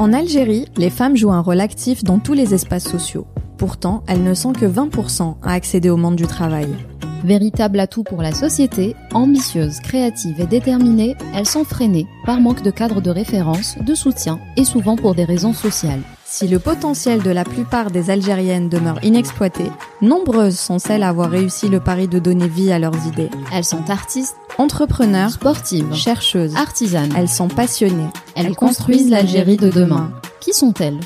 En Algérie, les femmes jouent un rôle actif dans tous les espaces sociaux. Pourtant, elles ne sont que 20% à accéder au monde du travail. Véritable atout pour la société, ambitieuses, créatives et déterminées, elles sont freinées par manque de cadre de référence, de soutien et souvent pour des raisons sociales. Si le potentiel de la plupart des Algériennes demeure inexploité, nombreuses sont celles à avoir réussi le pari de donner vie à leurs idées. Elles sont artistes, Entrepreneurs, sportives, chercheuses, artisanes. elles sont passionnées. Elles construisent l'Algérie de demain. Qui sont-elles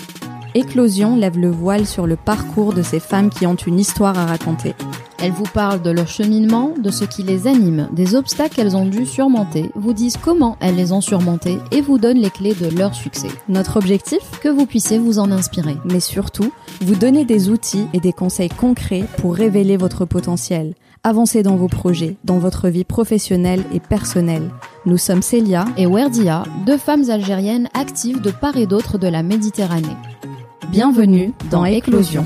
Éclosion lève le voile sur le parcours de ces femmes qui ont une histoire à raconter. Elles vous parlent de leur cheminement, de ce qui les anime, des obstacles qu'elles ont dû surmonter, vous disent comment elles les ont surmontés et vous donnent les clés de leur succès. Notre objectif Que vous puissiez vous en inspirer. mais surtout, vous donner des outils et des conseils concrets pour révéler votre potentiel, avancer dans vos projets, dans votre vie professionnelle et personnelle. Nous sommes Célia. Et Werdia, deux femmes algériennes actives de part et d'autre de la Méditerranée. Bienvenue dans Éclosion.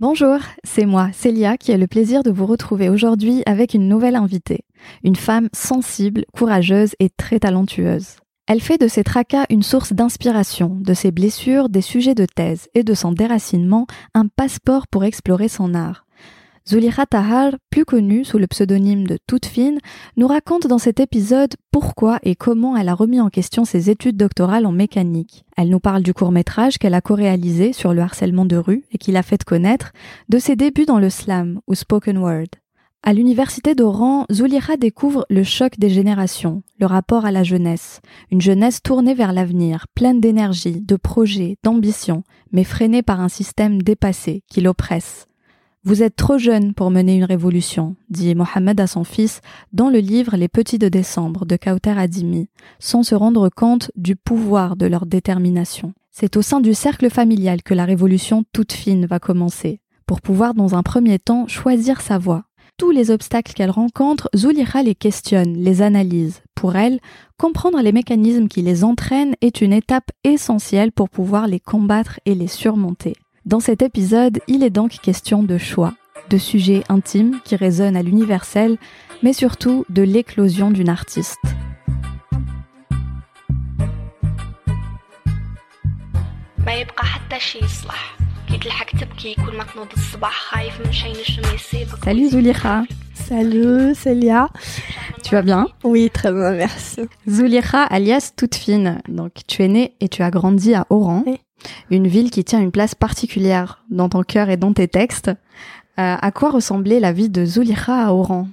Bonjour, c'est moi, Célia, qui ai le plaisir de vous retrouver aujourd'hui avec une nouvelle invitée. Une femme sensible, courageuse et très talentueuse. Elle fait de ses tracas une source d'inspiration, de ses blessures des sujets de thèse et de son déracinement un passeport pour explorer son art. Zulira Tahar, plus connue sous le pseudonyme de Toute Fine, nous raconte dans cet épisode pourquoi et comment elle a remis en question ses études doctorales en mécanique. Elle nous parle du court-métrage qu'elle a co-réalisé sur le harcèlement de rue et qui l'a fait connaître, de ses débuts dans le slam ou spoken word. À l'université d'Oran, Zulira découvre le choc des générations, le rapport à la jeunesse, une jeunesse tournée vers l'avenir, pleine d'énergie, de projets, d'ambition, mais freinée par un système dépassé qui l'oppresse. Vous êtes trop jeune pour mener une révolution, dit Mohamed à son fils dans le livre Les Petits de décembre de Kauter Adimi, sans se rendre compte du pouvoir de leur détermination. C'est au sein du cercle familial que la révolution toute fine va commencer, pour pouvoir dans un premier temps choisir sa voie Tous les obstacles qu'elle rencontre, Zulira les questionne, les analyse. Pour elle, comprendre les mécanismes qui les entraînent est une étape essentielle pour pouvoir les combattre et les surmonter. Dans cet épisode, il est donc question de choix, de sujets intimes qui résonnent à l'universel, mais surtout de l'éclosion d'une artiste. ما يبقى حتى شي يصلح Salut Zulira. Salut Célia. Tu vas bien? Oui, très bien, merci. Zulira alias Toute Fine. Donc tu es née et tu as grandi à Oran, une ville qui tient une place particulière dans ton cœur et dans tes textes. Euh, à quoi ressemblait la vie de Zulira à Oran?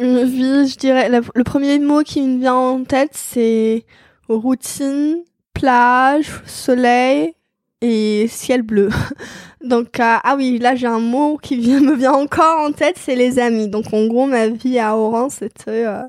Une vie, je dirais, le premier mot qui me vient en tête, c'est routine, plage, soleil, et ciel bleu. Donc, euh, ah oui, là j'ai un mot qui vient, me vient encore en tête, c'est les amis. Donc, en gros, ma vie à Oran, c'était, euh,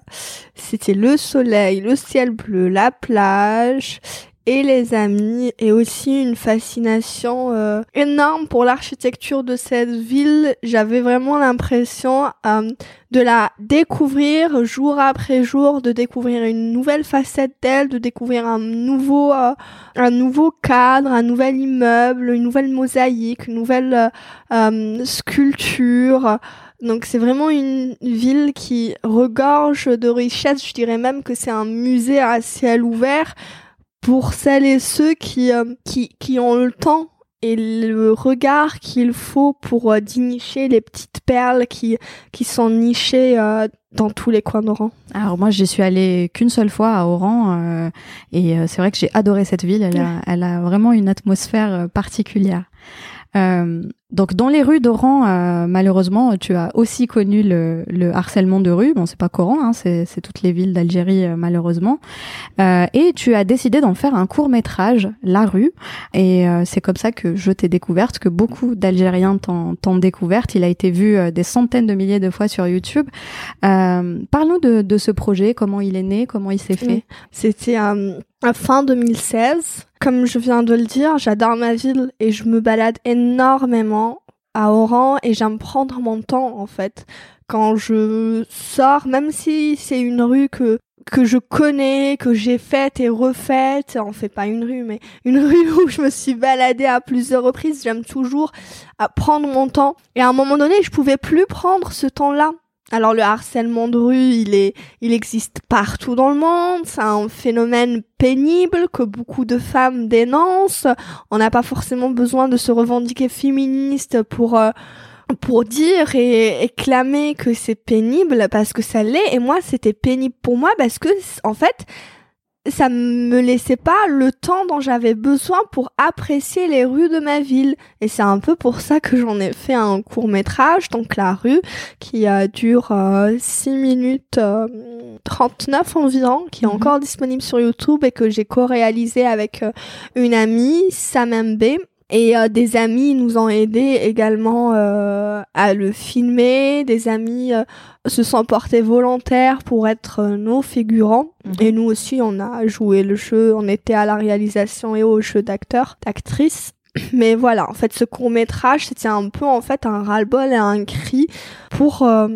c'était le soleil, le ciel bleu, la plage et les amis et aussi une fascination euh, énorme pour l'architecture de cette ville. J'avais vraiment l'impression euh, de la découvrir jour après jour, de découvrir une nouvelle facette d'elle, de découvrir un nouveau, euh, un nouveau cadre, un nouvel immeuble, une nouvelle mosaïque, une nouvelle euh, euh, sculpture. Donc c'est vraiment une ville qui regorge de richesses. Je dirais même que c'est un musée à ciel ouvert pour celles et ceux qui, euh, qui, qui ont le temps et le regard qu'il faut pour euh, dénicher les petites perles qui, qui sont nichées euh, dans tous les coins d'Oran. Alors moi, j'y suis allée qu'une seule fois à Oran euh, et c'est vrai que j'ai adoré cette ville. Elle a, elle a vraiment une atmosphère particulière. Donc dans les rues d'Oran, euh, malheureusement, tu as aussi connu le, le harcèlement de rue. Bon, c'est pas qu'Oran, hein, c'est toutes les villes d'Algérie euh, malheureusement. Euh, et tu as décidé d'en faire un court métrage, La rue. Et euh, c'est comme ça que je t'ai découverte, que beaucoup d'Algériens t'ont découverte. Il a été vu des centaines de milliers de fois sur YouTube. Parle-nous de, de ce projet, comment il est né, comment il s'est fait. C'était fin 2016. Comme je viens de le dire, j'adore ma ville et je me balade énormément à Oran et j'aime prendre mon temps en fait. Quand je sors, même si c'est une rue que que je connais, que j'ai faite et refaite, on fait pas une rue, mais une rue où je me suis baladée à plusieurs reprises, j'aime toujours prendre mon temps. Et à un moment donné, je pouvais plus prendre ce temps-là Alors le harcèlement de rue, il est, il existe partout dans le monde. C'est un phénomène pénible que beaucoup de femmes dénoncent. On n'a pas forcément besoin de se revendiquer féministe pour euh, pour dire et, et clamer que c'est pénible parce que ça l'est. Et moi, c'était pénible pour moi parce que en fait, ça me laissait pas le temps dont j'avais besoin pour apprécier les rues de ma ville. Et c'est un peu pour ça que j'en ai fait un court métrage, donc la rue, qui euh, dure 6 minutes 39 environ, qui est Mhm. encore disponible sur YouTube et que j'ai co-réalisé avec euh, une amie, Sam B. Et euh, des amis nous ont aidés également euh, à le filmer. Des amis euh, se sont portés volontaires pour être euh, nos figurants. Mhm. Et nous aussi, on a joué le jeu. On était à la réalisation et au jeu d'acteurs, d'actrices. Mais voilà, en fait, ce court métrage, c'était un peu en fait un ras-le-bol et un cri pour euh,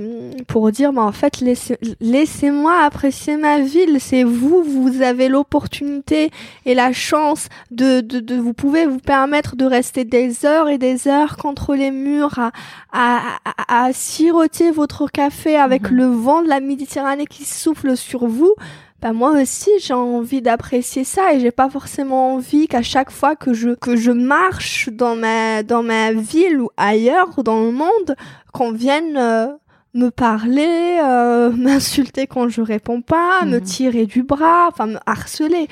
pour dire, bah en fait, laissez, laissez-moi apprécier ma ville. C'est vous, vous avez l'opportunité et la chance de, de, de vous pouvez vous permettre de rester des heures et des heures contre les murs à à, à, à siroter votre café avec Mhm. le vent de la Méditerranée qui souffle sur vous bah moi aussi j'ai envie d'apprécier ça et j'ai pas forcément envie qu'à chaque fois que je que je marche dans ma dans ma ville ou ailleurs dans le monde qu'on vienne euh, me parler, euh, m'insulter quand je réponds pas, me Mhm. tirer du bras, enfin me harceler.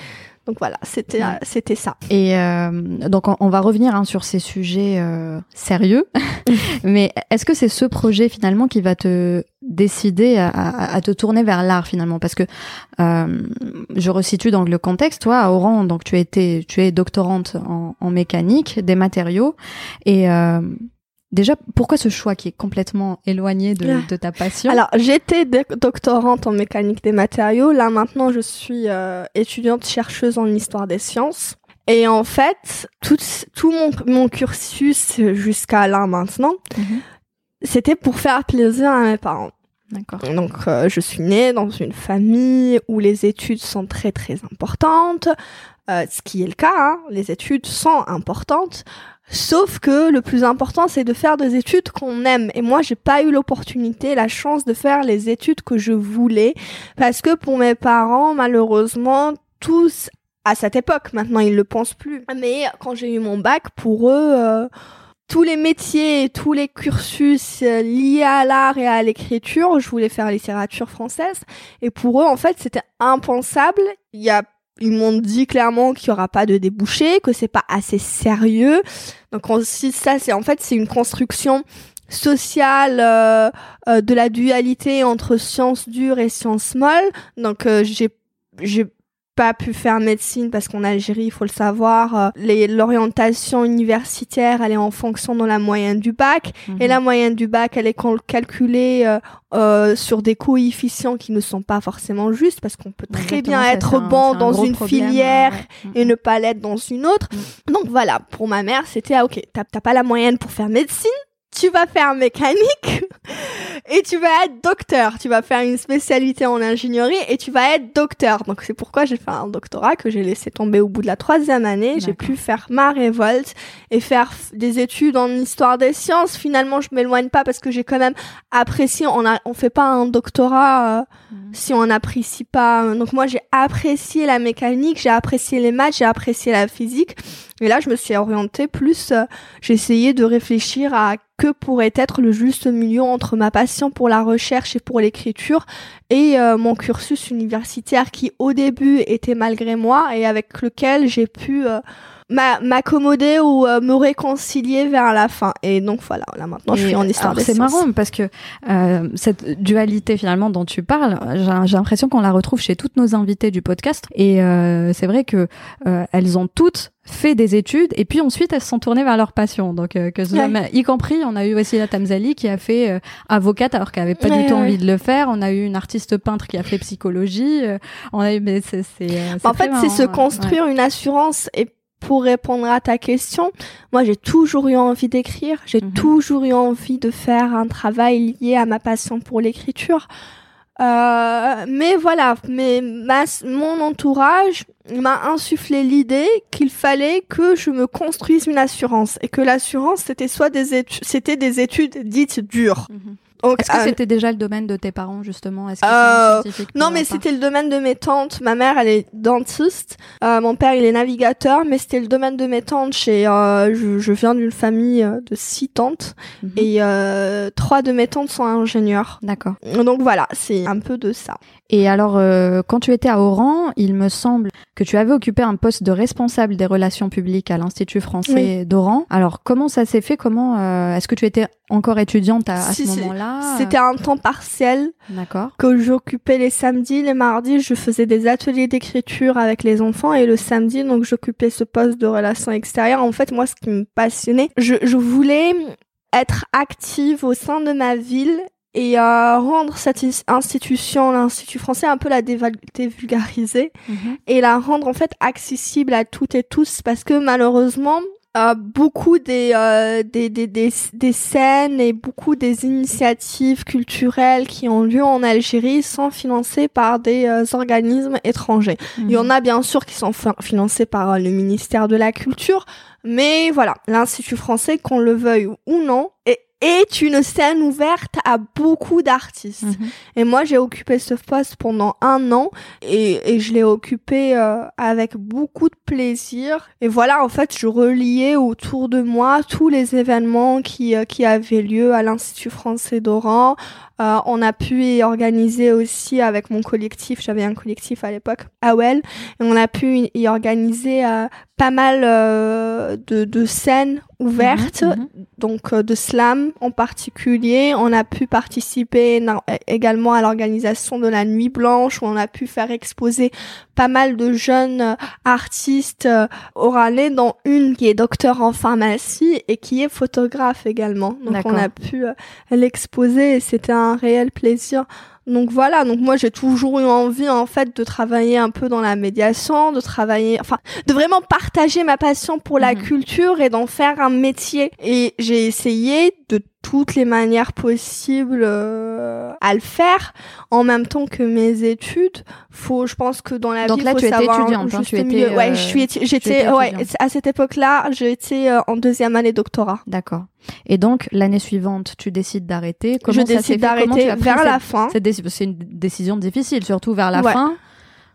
Donc voilà, c'était Ouais. euh, c'était ça. Et euh, donc on, on va revenir hein, sur ces sujets euh, sérieux, mais est-ce que c'est ce projet finalement qui va te décider à, à- à te tourner vers l'art finalement? Parce que euh, je resitue donc le contexte. Toi, à Oran, donc tu étais, tu es doctorante en, en mécanique des matériaux et euh, déjà pourquoi ce choix qui est complètement éloigné de, Ah. de ta passion Alors, j'étais doc- doctorante en mécanique des matériaux. Là, maintenant, je suis euh, étudiante chercheuse en histoire des sciences. Et en fait, tout, tout mon, mon cursus jusqu'à là maintenant, Mhm. c'était pour faire plaisir à mes parents. D'accord. Donc, euh, je suis née dans une famille où les études sont très très importantes, euh, ce qui est le cas. hein. Les études sont importantes, sauf que le plus important, c'est de faire des études qu'on aime. Et moi, j'ai pas eu l'opportunité, la chance de faire les études que je voulais, parce que pour mes parents, malheureusement, tous à cette époque, maintenant ils le pensent plus. Mais quand j'ai eu mon bac, pour eux. euh, tous les métiers, tous les cursus euh, liés à l'art et à l'écriture, je voulais faire littérature française. Et pour eux, en fait, c'était impensable. Il y a, ils m'ont dit clairement qu'il y aura pas de débouché, que c'est pas assez sérieux. Donc aussi, ça, c'est en fait, c'est une construction sociale euh, euh, de la dualité entre sciences dures et sciences molles. Donc euh, j'ai j'ai pas pu faire médecine parce qu'en Algérie, il faut le savoir, euh, l'orientation universitaire, elle est en fonction de la moyenne du bac. Mhm. Et la moyenne du bac, elle est cal- calculée euh, euh, sur des coefficients qui ne sont pas forcément justes parce qu'on peut très Exactement, bien être un- bon un dans une problème, filière ouais, ouais. et ne pas l'être dans une autre. Donc voilà, pour ma mère, c'était ah, ok, t'as pas la moyenne pour faire médecine, tu vas faire mécanique et tu vas être docteur. Tu vas faire une spécialité en ingénierie et tu vas être docteur. Donc c'est pourquoi j'ai fait un doctorat que j'ai laissé tomber au bout de la troisième année. J'ai pu faire ma révolte et faire des études en histoire des sciences. Finalement, je m'éloigne pas parce que j'ai quand même apprécié. On a, on fait pas un doctorat. euh, Mhm. si on n'apprécie pas. Donc moi j'ai apprécié la mécanique, j'ai apprécié les maths, j'ai apprécié la physique. Et là je me suis orientée plus, euh, j'ai essayé de réfléchir à que pourrait être le juste milieu entre ma passion pour la recherche et pour l'écriture et euh, mon cursus universitaire qui au début était malgré moi et avec lequel j'ai pu euh, m'a- m'accommoder ou euh, me réconcilier vers la fin. Et donc voilà, là maintenant je Et suis en histoire des C'est marrant parce que euh, cette dualité finalement dont tu parles, j'ai l'impression qu'on la retrouve chez toutes nos invitées du podcast. Et euh, c'est vrai que euh, elles ont toutes fait des études et puis ensuite elles se sont tournées vers leur passion. Donc euh, que ce soit- Ouais. y compris, on a eu aussi la Tamzali qui a fait euh, avocate alors qu'elle avait pas Ouais, du tout ouais. envie de le faire. On a eu une artiste peintre qui a fait psychologie. euh, on a eu, mais c'est c'est En fait, c'est se construire une assurance. Et pour répondre à ta question, moi, j'ai toujours eu envie d'écrire. J'ai Mhm. toujours eu envie de faire un travail lié à ma passion pour l'écriture. Euh, mais voilà, mais ma, mon entourage m'a insufflé l'idée qu'il fallait que je me construise une assurance et que l'assurance c'était soit des études, c'était des études dites dures. Mhm. Est-ce que euh, c'était déjà le domaine de tes parents justement? Est-ce Euh, Non, mais c'était le domaine de mes tantes. Ma mère, elle est dentiste. Euh, mon père, il est navigateur. Mais c'était le domaine de mes tantes. Chez, euh, je, je viens d'une famille euh, de six tantes. Mhm. Et euh, trois de mes tantes sont ingénieurs. D'accord. Donc voilà, c'est un peu de ça. Et alors, euh, quand tu étais à Oran, il me semble que tu avais occupé un poste de responsable des relations publiques à l'Institut français d'Oran. Alors, comment ça s'est fait? Comment euh, Est-ce que tu étais encore étudiante à, à Si, ce moment-là? C'était un temps partiel D'accord. que j'occupais les samedis. Les mardis, je faisais des ateliers d'écriture avec les enfants. Et le samedi, donc, j'occupais ce poste de relations extérieures. En fait, moi, ce qui me passionnait, je, je voulais être active au sein de ma ville et euh, rendre cette institution, l'Institut français, un peu la dévulgariser Mhm. et la rendre en fait accessible à toutes et tous parce que malheureusement euh, beaucoup des, euh, des, des, des, des scènes et beaucoup des initiatives culturelles qui ont lieu en Algérie sont financées par des euh, organismes étrangers. Il y en a bien sûr qui sont fin- financés par euh, le ministère de la Culture, mais voilà, l'Institut français, qu'on le veuille ou non, est, est une scène ouverte à beaucoup d'artistes. Mhm. Et moi, j'ai occupé ce poste pendant un an et, et je l'ai occupé euh, avec beaucoup de plaisir. Et voilà, en fait, je reliais autour de moi tous les événements qui, euh, qui avaient lieu à l'Institut français d'Oran. Euh, on a pu y organiser aussi avec mon collectif, j'avais un collectif à l'époque, AWEL, et on a pu y- organiser euh, pas mal euh, de, de scènes ouvertes Mhm, mhm. donc euh, de slam en particulier. On a pu participer également à l'organisation de la Nuit Blanche où on a pu faire exposer pas mal de jeunes euh, artistes euh, oranais, dont une qui est docteur en pharmacie et qui est photographe également. Donc on a pu euh, l'exposer et c'était un réel plaisir. Donc voilà, donc moi j'ai toujours eu envie en fait de travailler un peu dans la médiation, de travailler, enfin de vraiment partager ma passion pour la Mhm. culture et d'en faire un métier. Et j'ai essayé de toutes les manières possibles euh, à le faire en même temps que mes études. Faut, je pense que dans la Donc vie, là, faut tu étais savoir un étudiante, hein, tu étais, milieu. Ouais, euh, je suis, j'étais, étais ouais, à cette époque-là, j'étais euh, en deuxième année doctorat. D'accord. Et donc, l'année suivante, tu décides d'arrêter. Comment je ça décide d'arrêter vers cette- la fin. C'est une décision difficile, surtout vers la Ouais. fin.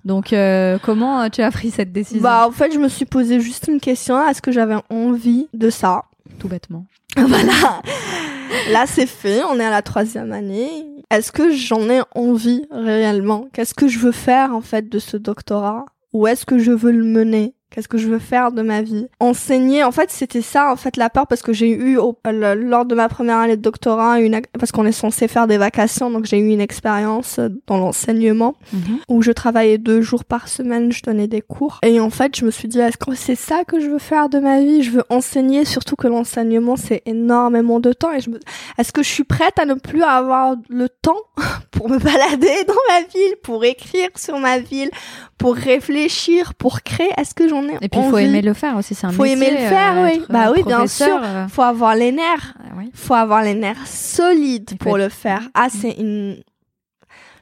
Donc, euh, comment euh, tu as pris cette décision? Bah, en fait, je me suis posé juste une question. Est-ce que j'avais envie de ça? Tout bêtement. voilà. Là, c'est fait. On est à la troisième année. Est-ce que j'en ai envie réellement? Qu'est-ce que je veux faire en fait de ce doctorat? Où est-ce que je veux le mener? Qu'est-ce que je veux faire de ma vie? Enseigner, en fait, c'était ça, en fait, la peur, parce que j'ai eu, au- le- lors de ma première année de doctorat, une, parce qu'on est censé faire des vacations, donc j'ai eu une expérience euh, dans l'enseignement Mhm. où je travaillais deux jours par semaine, je donnais des cours. Et en fait, je me suis dit, est-ce que c'est ça que je veux faire de ma vie? Je veux enseigner, surtout que l'enseignement, c'est énormément de temps. Et je me... est-ce que je suis prête à ne plus avoir le temps pour me balader dans ma ville, pour écrire sur ma ville, pour réfléchir, pour créer? Est-ce que j'en Et puis, il faut aimer le faire aussi. C'est un Faut métier. aimer le faire, euh, oui. être, Bah euh, oui, bien sûr. euh, Faut avoir les nerfs oui. faut avoir les nerfs solides faut pour être- le faire. Ah, c'est une.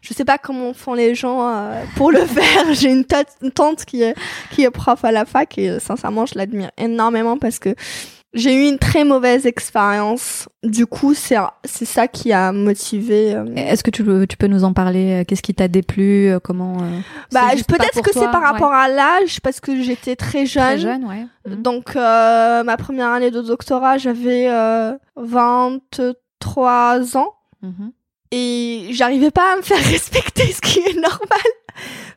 Je sais pas comment font les gens euh, pour le faire. J'ai une, tante- une tante qui est qui est prof à la fac et euh, sincèrement, je l'admire énormément parce que j'ai eu une très mauvaise expérience. Du coup, c'est c'est ça qui a motivé. euh, Est-ce que tu, peux- tu peux nous en parler euh, Qu'est-ce qui t'a déplu euh, Comment euh, Bah, peut-être que c'est par ouais. rapport à l'âge parce que j'étais très jeune. Très jeune, ouais. Mhm. Donc, euh, ma première année de doctorat, j'avais euh, 23 ans. Mhm. et j'arrivais pas à me faire respecter, ce qui est normal.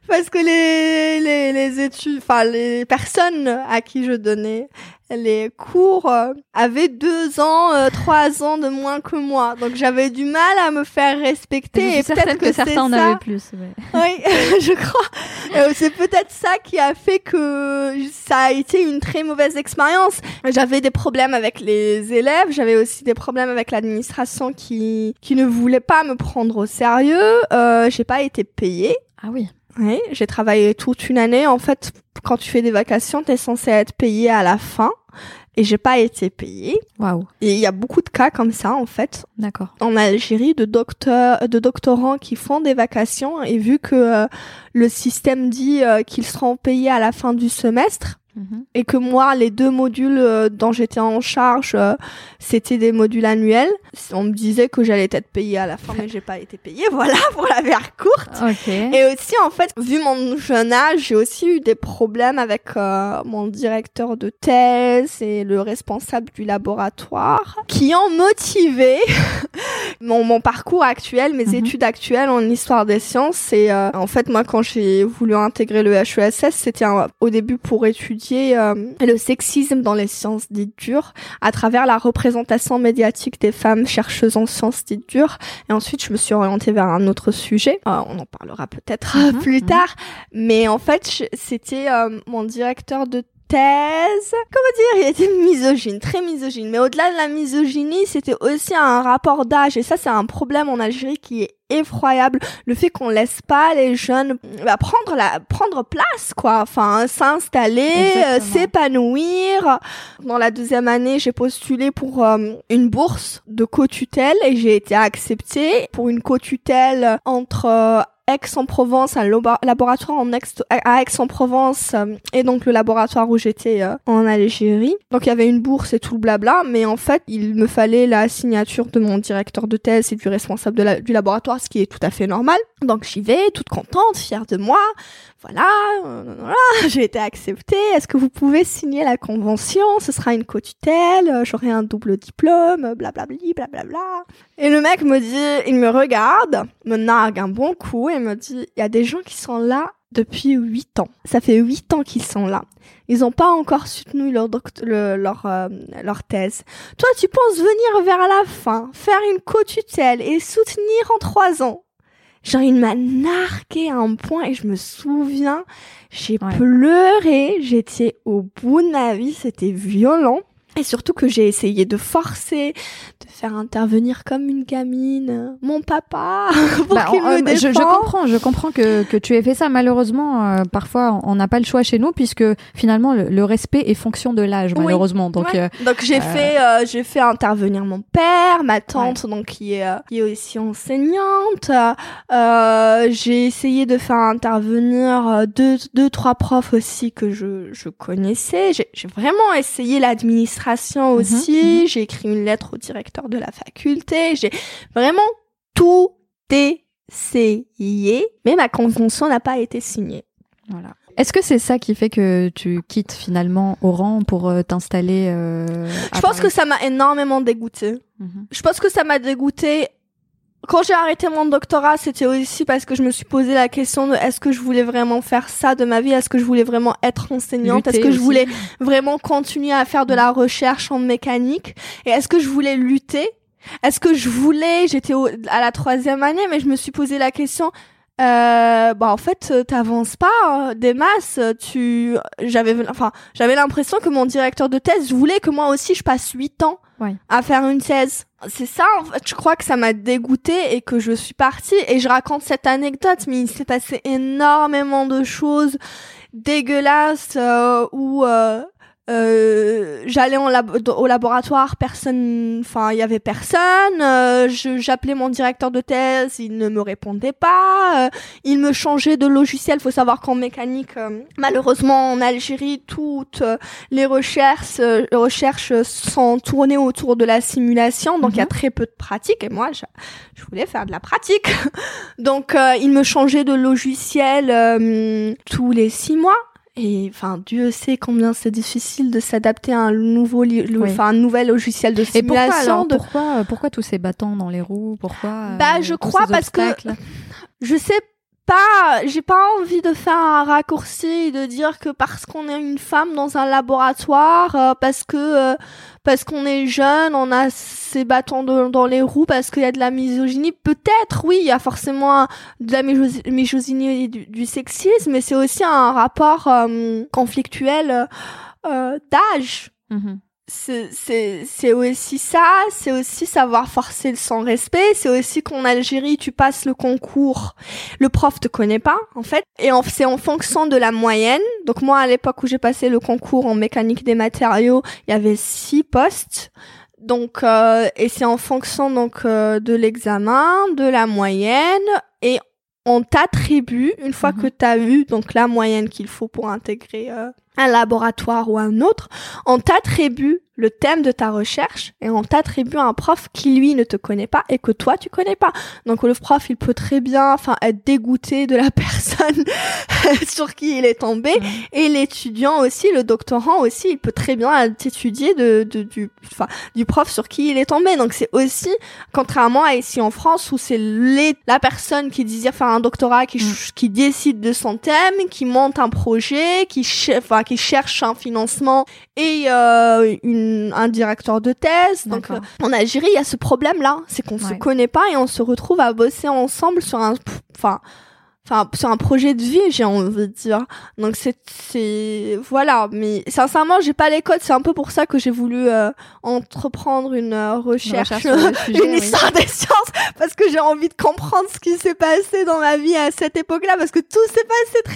Parce que les, les, les études, enfin, les personnes à qui je donnais les cours euh, avaient deux ans, euh, trois ans de moins que moi. Donc j'avais du mal à me faire respecter. Et peut-être que, certains en ça. avaient plus. Oui, je crois. Euh, c'est peut-être ça qui a fait que ça a été une très mauvaise expérience. J'avais des problèmes avec les élèves, j'avais aussi des problèmes avec l'administration qui qui ne voulait pas me prendre au sérieux. Euh, j'ai pas été payée. Ah oui. Oui, j'ai travaillé toute une année. En fait, quand tu fais des vacations, t'es censé être payé à la fin. Et j'ai pas été payée. Waouh. Et il y a beaucoup de cas comme ça, en fait D'accord. en Algérie de docteurs, de doctorants qui font des vacations et vu que euh, le système dit euh, qu'ils seront payés à la fin du semestre, Et que moi, les deux modules euh, dont j'étais en charge, euh, c'était des modules annuels. On me disait que j'allais être payée à la fin, mais j'ai pas été payée. Voilà pour la verre courte. Et aussi, en fait, vu mon jeune âge, j'ai aussi eu des problèmes avec euh, mon directeur de thèse et le responsable du laboratoire, qui ont motivé mon, mon parcours actuel, mes Mhm. études actuelles en histoire des sciences. Et euh, en fait, moi, quand j'ai voulu intégrer le HESS, c'était au début pour étudier euh, le sexisme dans les sciences dites dures à travers la représentation médiatique des femmes chercheuses en sciences dites dures. Et ensuite, je me suis orientée vers un autre sujet. Euh, on en parlera peut-être euh, Mhm, plus mhm. tard. Mais en fait, c'était euh, mon directeur de thèse. Comment dire Il était misogyne, très misogyne. Mais au-delà de la misogynie, c'était aussi un rapport d'âge. Et ça, c'est un problème en Algérie qui est effroyable. Le fait qu'on laisse pas les jeunes bah, prendre la prendre place, quoi. Enfin, s'installer, euh, s'épanouir. Dans la deuxième année, j'ai postulé pour euh, une bourse de co-tutelle et j'ai été acceptée pour une co-tutelle entre euh, Aix-en-Provence, un laboratoire en Aix- à Aix-en-Provence euh, et donc le laboratoire où j'étais euh, en Algérie. Donc il y avait une bourse et tout le blabla, mais en fait il me fallait la signature de mon directeur de thèse et du responsable du laboratoire, ce qui est tout à fait normal. Donc j'y vais, toute contente, fière de moi. Voilà, j'ai été acceptée. Est-ce que vous pouvez signer la convention? Ce sera une co-tutelle, euh, j'aurai un double diplôme, blablabli, blablabla. Et le mec me dit, il me regarde, me nargue un bon coup et me dit, il y a des gens qui sont là depuis huit ans. Ça fait huit ans qu'ils sont là. Ils n'ont pas encore soutenu leur, euh, leur thèse. Toi, tu penses venir vers la fin, faire une co-tutelle et soutenir en trois ans Genre, il m'a nargué à un point et je me souviens, j'ai Ouais. pleuré, j'étais au bout de ma vie, c'était violent. Et surtout que j'ai essayé de forcer, faire intervenir comme une gamine mon papa pour Bah, qu'il on- me je, comprends, je comprends que, que tu aies fait ça. Malheureusement, euh, parfois, on n'a pas le choix chez nous puisque finalement, le, le respect est fonction de l'âge, Oui. malheureusement. Donc, Ouais. euh, Donc j'ai euh, fait euh, j'ai fait intervenir mon père, ma tante donc qui est euh, qui est aussi enseignante. Euh, j'ai essayé de faire intervenir deux deux trois profs aussi que je je connaissais. J'ai vraiment essayé l'administration aussi. mhm. J'ai écrit une lettre au directeur de la faculté. J'ai vraiment tout essayé, mais ma convention n'a pas été signée. voilà. Est-ce que c'est ça qui fait que tu quittes finalement Oran pour euh, t'installer euh, à Je pense que ça m'a énormément dégoûtée. Mhm. Je pense que ça m'a dégoûté. Quand j'ai arrêté mon doctorat, c'était aussi parce que je me suis posé la question de est-ce que je voulais vraiment faire ça de ma vie? Est-ce que je voulais vraiment être enseignante? Est-ce que je voulais vraiment continuer à faire de la recherche en mécanique? Et est-ce que je voulais lutter? Est-ce que je voulais? J'étais à la troisième année, mais je me suis posé la question. Euh, bah en fait euh, t'avances pas hein, des masses euh, tu j'avais enfin j'avais l'impression que mon directeur de thèse voulait que moi aussi je passe huit ans Ouais. à faire une thèse. C'est ça en fait je crois que ça m'a dégoûté et que je suis partie. Et je raconte cette anecdote mais il s'est passé énormément de choses dégueulasses euh, où euh, euh, j'allais lab- au laboratoire, personne, enfin il y avait personne. euh, J'appelais mon directeur de thèse, il ne me répondait pas. euh, il me changeait de logiciel. Faut savoir qu'en mécanique, euh, malheureusement en Algérie, toutes euh, les recherches, euh, recherches sont tournées autour de la simulation, donc il y a Mhm. très peu de pratique. Et moi, je, je voulais faire de la pratique, donc euh, il me changeait de logiciel euh, tous les six mois. Et enfin, Dieu sait combien c'est difficile de s'adapter à un nouveau, li- Oui. enfin un nouvel logiciel de Et pourquoi simulation. alors de... pourquoi, euh, pourquoi tous ces bâtons dans les roues? Pourquoi euh, Bah, je tous crois parce que- Je sais pas, j'ai pas envie de faire un raccourci et de dire que parce qu'on est une femme dans un laboratoire, euh, parce que euh, parce qu'on est jeune, on a ces bâtons dans les roues, parce qu'il y a de la misogynie. Peut-être, oui, il y a forcément de la miso- misogynie et du, sexisme, mais c'est aussi un rapport euh, conflictuel euh, d'âge Mhm. C'est aussi ça, c'est aussi savoir forcer le sans respect, c'est aussi qu'en Algérie tu passes le concours, le prof te connaît pas en fait, et c'est en fonction de la moyenne. Donc moi à l'époque où j'ai passé le concours en mécanique des matériaux, il y avait six postes. Donc euh, et c'est en fonction donc euh, de l'examen, de la moyenne et on t'attribue une fois Mhm. que tu as eu donc la moyenne qu'il faut pour intégrer euh, un laboratoire ou un autre, on t'attribue le thème de ta recherche et on t'attribue un prof qui lui ne te connaît pas et que toi tu connais pas. Donc le prof il peut très bien enfin être dégoûté de la personne sur qui il est tombé et l'étudiant aussi, le doctorant aussi, il peut très bien étudier de, de du enfin du prof sur qui il est tombé. Donc c'est aussi contrairement à ici en France où c'est la personne qui désire faire un doctorat qui Mm. qui décide de son thème, qui monte un projet, qui enfin qui cherche un financement et euh, une, un directeur de thèse. Donc euh, en Algérie, il y a ce problème-là, c'est qu'on se Ouais. connaît pas et on se retrouve à bosser ensemble sur un, enfin, enfin sur un projet de vie, j'ai envie de dire. Donc c'est, c'est, voilà. Mais sincèrement, j'ai pas les codes. C'est un peu pour ça que j'ai voulu euh, entreprendre une euh, recherche, recherche sujet, une oui. histoire des sciences, parce que j'ai envie de comprendre ce qui s'est passé dans ma vie à cette époque-là, parce que tout s'est passé très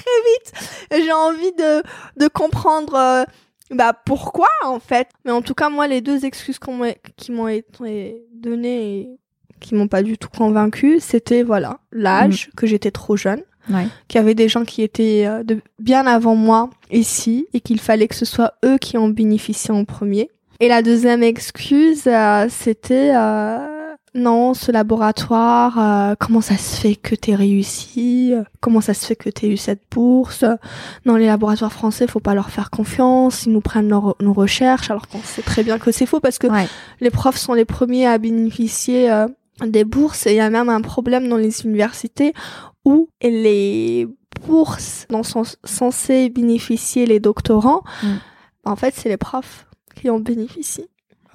vite. J'ai envie de de comprendre. euh, bah pourquoi en fait mais en tout cas moi les deux excuses qu'on qui m'ont été données qui m'ont pas du tout convaincu c'était voilà l'âge que j'étais trop jeune Ouais. qu'il y avait des gens qui étaient euh, de bien avant moi ici et qu'il fallait que ce soit eux qui en bénéficiaient en premier et la deuxième excuse euh, c'était euh, non ce laboratoire euh, comment ça se fait que t'es réussi? Comment ça se fait que t'aies eu cette bourse? Non, les laboratoires français, faut pas leur faire confiance. Ils nous prennent nos, nos recherches, alors qu'on sait très bien que c'est faux parce que Ouais. les profs sont les premiers à bénéficier euh, des bourses. Et il y a même un problème dans les universités où les bourses dont sont censés bénéficier les doctorants, Mm. en fait, c'est les profs qui en bénéficient.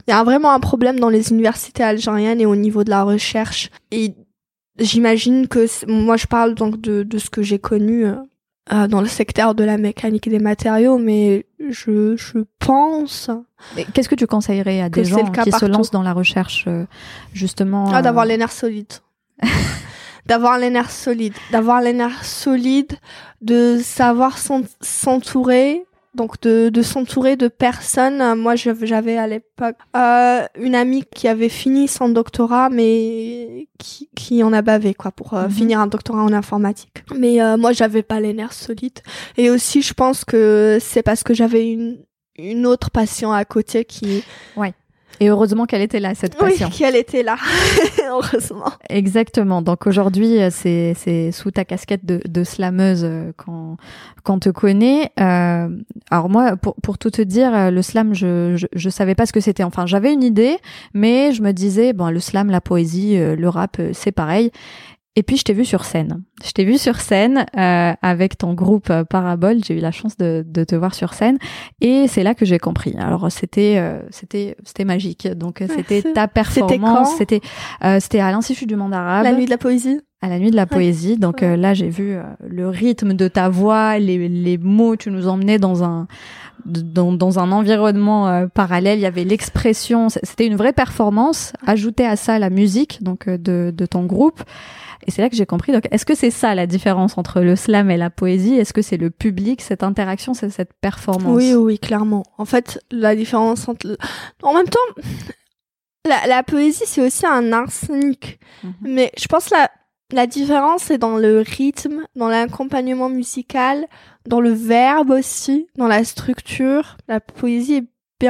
Il y a vraiment un problème dans les universités algériennes et au niveau de la recherche. Et j'imagine que moi je parle donc de, de ce que j'ai connu euh, dans le secteur de la mécanique et des matériaux, mais je, je pense Qu'est-ce que tu conseillerais à des gens qui se lancent dans la recherche, euh, justement ah, d'avoir euh, les nerfs solides. d'avoir les nerfs solides. D'avoir les nerfs solides, de savoir s'en- s'entourer. Donc de, de s'entourer de personnes. Moi, j'avais à l'époque euh, une amie qui avait fini son doctorat, mais qui, qui en a bavé quoi pour euh, Mhm. finir un doctorat en informatique. Mais euh, moi, j'avais pas les nerfs solides. Et aussi, je pense que c'est parce que j'avais une une autre passion à côté qui Et heureusement qu'elle était là, cette oui passion. qu'elle était là heureusement Exactement. Donc aujourd'hui, euh, c'est c'est sous ta casquette de, de slameuse euh, qu'on qu'on te connaît. Euh, alors moi, pour pour tout te dire, euh, le slam, je, je je savais pas ce que c'était. Enfin, j'avais une idée, mais je me disais bon, le slam, la poésie, le rap, c'est pareil. Et puis je t'ai vu sur scène. Je t'ai vu sur scène euh, avec ton groupe euh, Parabole. J'ai eu la chance de, de te voir sur scène et c'est là que j'ai compris. Alors c'était euh, c'était c'était magique. Donc euh, c'était ta performance. C'était euh, c'était à l'institut du monde arabe la nuit de la poésie à la nuit de la poésie. Donc Ouais. euh, là, j'ai vu euh, le rythme de ta voix, les, les mots, tu nous emmenais dans un dans, dans un environnement euh, parallèle. Il y avait l'expression. C'était une vraie performance. Ajoutée à ça la musique donc de, de ton groupe. Et c'est là que j'ai compris. Donc, est-ce que c'est ça la différence entre le slam et la poésie? Est-ce que c'est le public, cette interaction, c'est cette performance? Oui, oui, clairement. En fait, la différence entre... En même temps, la, la poésie, c'est aussi un art scénique. Mhm. Mais je pense la, la différence, c'est dans le rythme, dans l'accompagnement musical, dans le verbe aussi, dans la structure. La poésie est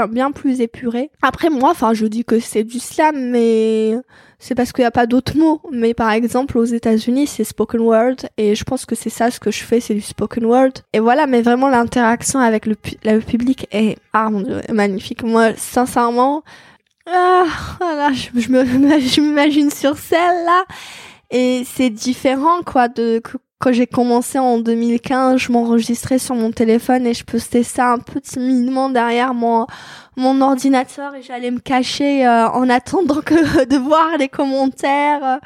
bien, plus épurée. Après, moi, enfin, je dis que c'est du slam, mais c'est parce qu'il n'y a pas d'autres mots. Mais par exemple, aux États-Unis, c'est spoken word, et je pense que c'est ça ce que je fais, c'est du spoken word. Et voilà, mais vraiment l'interaction avec le, pu- le public est, ah magnifique. Moi, sincèrement, ah, voilà, je, je m'imagine sur scène là, et c'est différent quoi de quand j'ai commencé en 2015, je m'enregistrais sur mon téléphone et je postais ça un peu timidement derrière mon mon ordinateur et j'allais me cacher euh, en attendant que de voir les commentaires.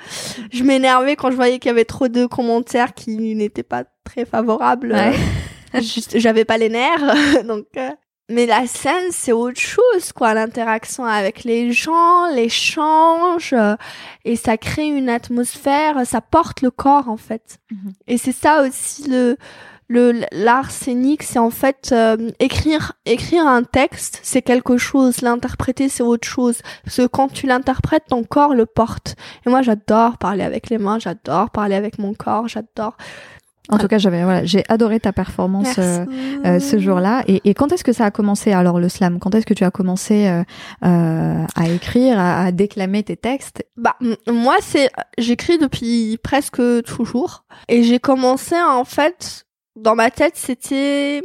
Je m'énervais quand je voyais qu'il y avait trop de commentaires qui n'étaient pas très favorables. Ouais. Juste, j'avais pas les nerfs, donc. euh, Mais la scène, c'est autre chose, quoi. L'interaction avec les gens, l'échange, euh, et ça crée une atmosphère, ça porte le corps, en fait. Mhm. Et c'est ça aussi le le l'art scénique, c'est en fait euh, écrire écrire un texte, c'est quelque chose, l'interpréter c'est autre chose. Parce que quand tu l'interprètes, ton corps le porte. Et moi, j'adore parler avec les mains, j'adore parler avec mon corps, j'adore En tout cas, j'avais, voilà, j'ai adoré ta performance euh, euh, ce jour-là. Et, et quand est-ce que ça a commencé alors le slam? Quand est-ce que tu as commencé euh, euh, à écrire, à, à déclamer tes textes? Bah moi c'est j'écris depuis presque toujours et j'ai commencé en fait dans ma tête c'était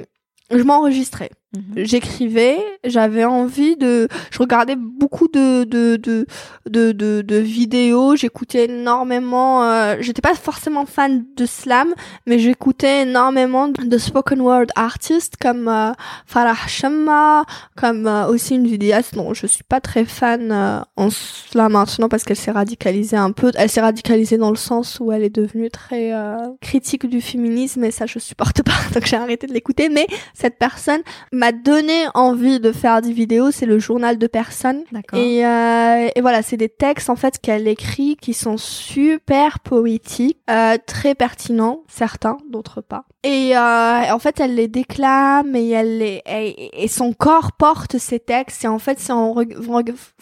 je m'enregistrais. J'écrivais, j'avais envie de je regardais beaucoup de de de de de, de vidéos, j'écoutais énormément euh, j'étais pas forcément fan de slam, mais j'écoutais énormément de spoken word artists comme euh, Farah Shamma, comme euh, aussi une vidéaste dont je suis pas très fan euh, en slam maintenant parce qu'elle s'est radicalisée un peu. Elle s'est radicalisée dans le sens où elle est devenue très euh, critique du féminisme et ça je supporte pas donc j'ai arrêté de l'écouter. Mais cette personne m'a donné envie de faire des vidéos. C'est le journal de personnes et, euh, et voilà, c'est des textes en fait qu'elle écrit qui sont super poétiques, euh, très pertinents, certains, d'autres pas. Et euh, en fait, elle les déclame et elle les et, et son corps porte ces textes. Et en fait, c'est en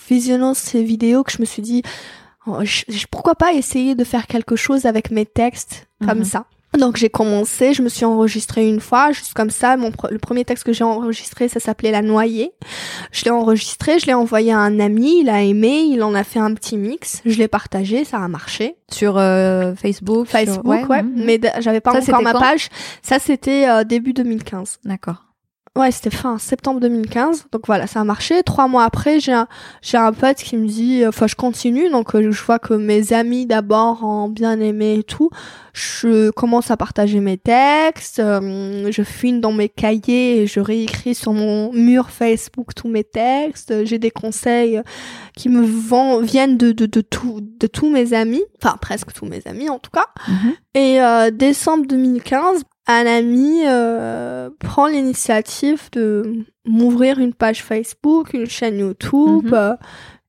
visionnant ces vidéos que je me suis dit oh, je- je- pourquoi pas essayer de faire quelque chose avec mes textes comme Mhm. ça. Donc j'ai commencé, je me suis enregistrée une fois, juste comme ça. Mon pre- le premier texte que j'ai enregistré, ça s'appelait La Noyée. Je l'ai enregistré, je l'ai envoyé à un ami, il a aimé, il en a fait un petit mix, je l'ai partagé, ça a marché. Sur euh, Facebook. sur- Facebook, ouais, mhm. mais j'avais pas Ça, encore ma page. Ça c'était euh, début 2015. D'accord. Ouais, c'était fin septembre 2015. Donc voilà, ça a marché. Trois mois après, j'ai un, j'ai un pote qui me dit, enfin, je continue. Donc euh, je vois que mes amis d'abord ont bien aimé et tout. Je commence à partager mes textes. euh, je fouine dans mes cahiers et je réécris sur mon mur Facebook tous mes textes. J'ai des conseils qui me vont, viennent de, de, de, tout, de tous mes amis. Enfin, presque tous mes amis en tout cas. Mhm. Et euh, décembre 2015, un ami euh, prend l'initiative de m'ouvrir une page Facebook, une chaîne YouTube, Mhm. euh,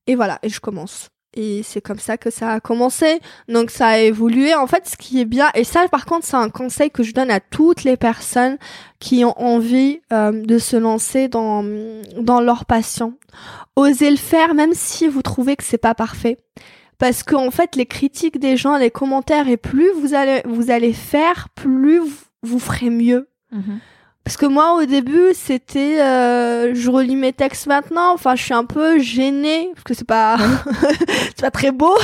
et voilà, et je commence. Et c'est comme ça que ça a commencé. Donc ça a évolué. En fait, ce qui est bien, et ça par contre, c'est un conseil que je donne à toutes les personnes qui ont envie euh, de se lancer dans, dans leur passion. Osez le faire même si vous trouvez que c'est pas parfait parce que en fait les critiques des gens, les commentaires et plus vous allez vous allez faire, plus vous, vous ferez mieux. Mhm. Parce que moi au début c'était, euh, je relis mes textes maintenant, enfin je suis un peu gênée parce que c'est pas c'est pas très beau,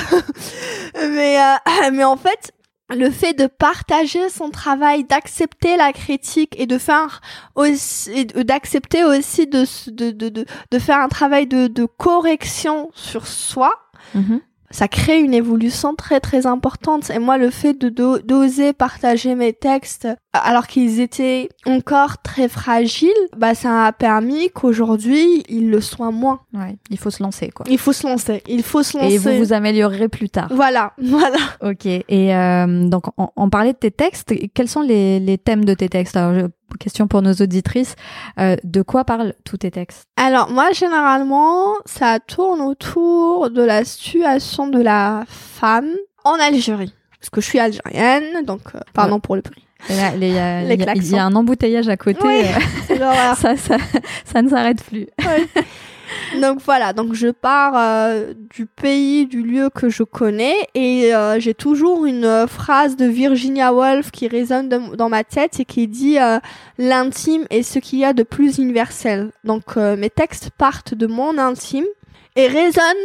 mais euh, mais en fait le fait de partager son travail, d'accepter la critique et de faire aussi, d'accepter aussi de, de, de, de faire un travail de, de correction sur soi, Mhm. Ça crée une évolution très très importante. Et moi, le fait de do- d'oser partager mes textes alors qu'ils étaient encore très fragiles, bah ça a permis qu'aujourd'hui ils le soient moins. Ouais, il faut se lancer quoi. Il faut se lancer. Il faut se lancer. Et vous vous améliorerez plus tard. Voilà, voilà. Ok. Et euh, donc, on, on parlait de tes textes. Quels sont les, les thèmes de tes textes? Alors, question pour nos auditrices. euh, de quoi parlent tous tes textes? Alors moi généralement ça tourne autour de la situation de la femme en Algérie. Parce que je suis algérienne, donc euh, pardon pour le prix. Il y a- y y un embouteillage à côté. Oui. euh, C'est l'horreur. ça, ça, ça ne s'arrête plus. donc voilà, donc je pars euh, du pays, du lieu que je connais et euh, j'ai toujours une euh, phrase de Virginia Woolf qui résonne dans ma tête et qui dit l'intime est ce qu'il y a de plus universel. Donc mes textes partent de mon intime et résonnent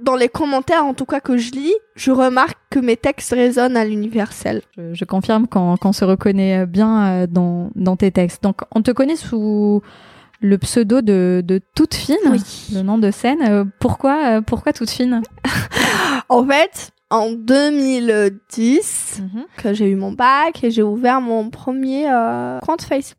dans les commentaires en tout cas que je lis, je remarque que mes textes résonnent à l'universel. Je, confirme qu'on se reconnaît bien dans tes textes. Donc, on te connaît sous le pseudo de, de Toute Fine, le nom de scène. Euh, pourquoi, euh, pourquoi Toute Fine En fait, en 2010, que j'ai eu mon bac et j'ai ouvert mon premier euh, compte Facebook.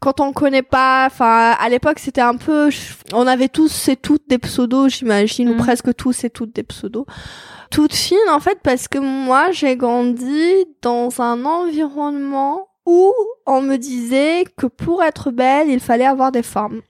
Quand on connaît pas, enfin à l'époque c'était un peu, on avait tous et toutes des pseudos, j'imagine, ou Mhm. presque tous et toutes des pseudos. Toute fine en fait parce que moi j'ai grandi dans un environnement où on me disait que pour être belle il fallait avoir des formes.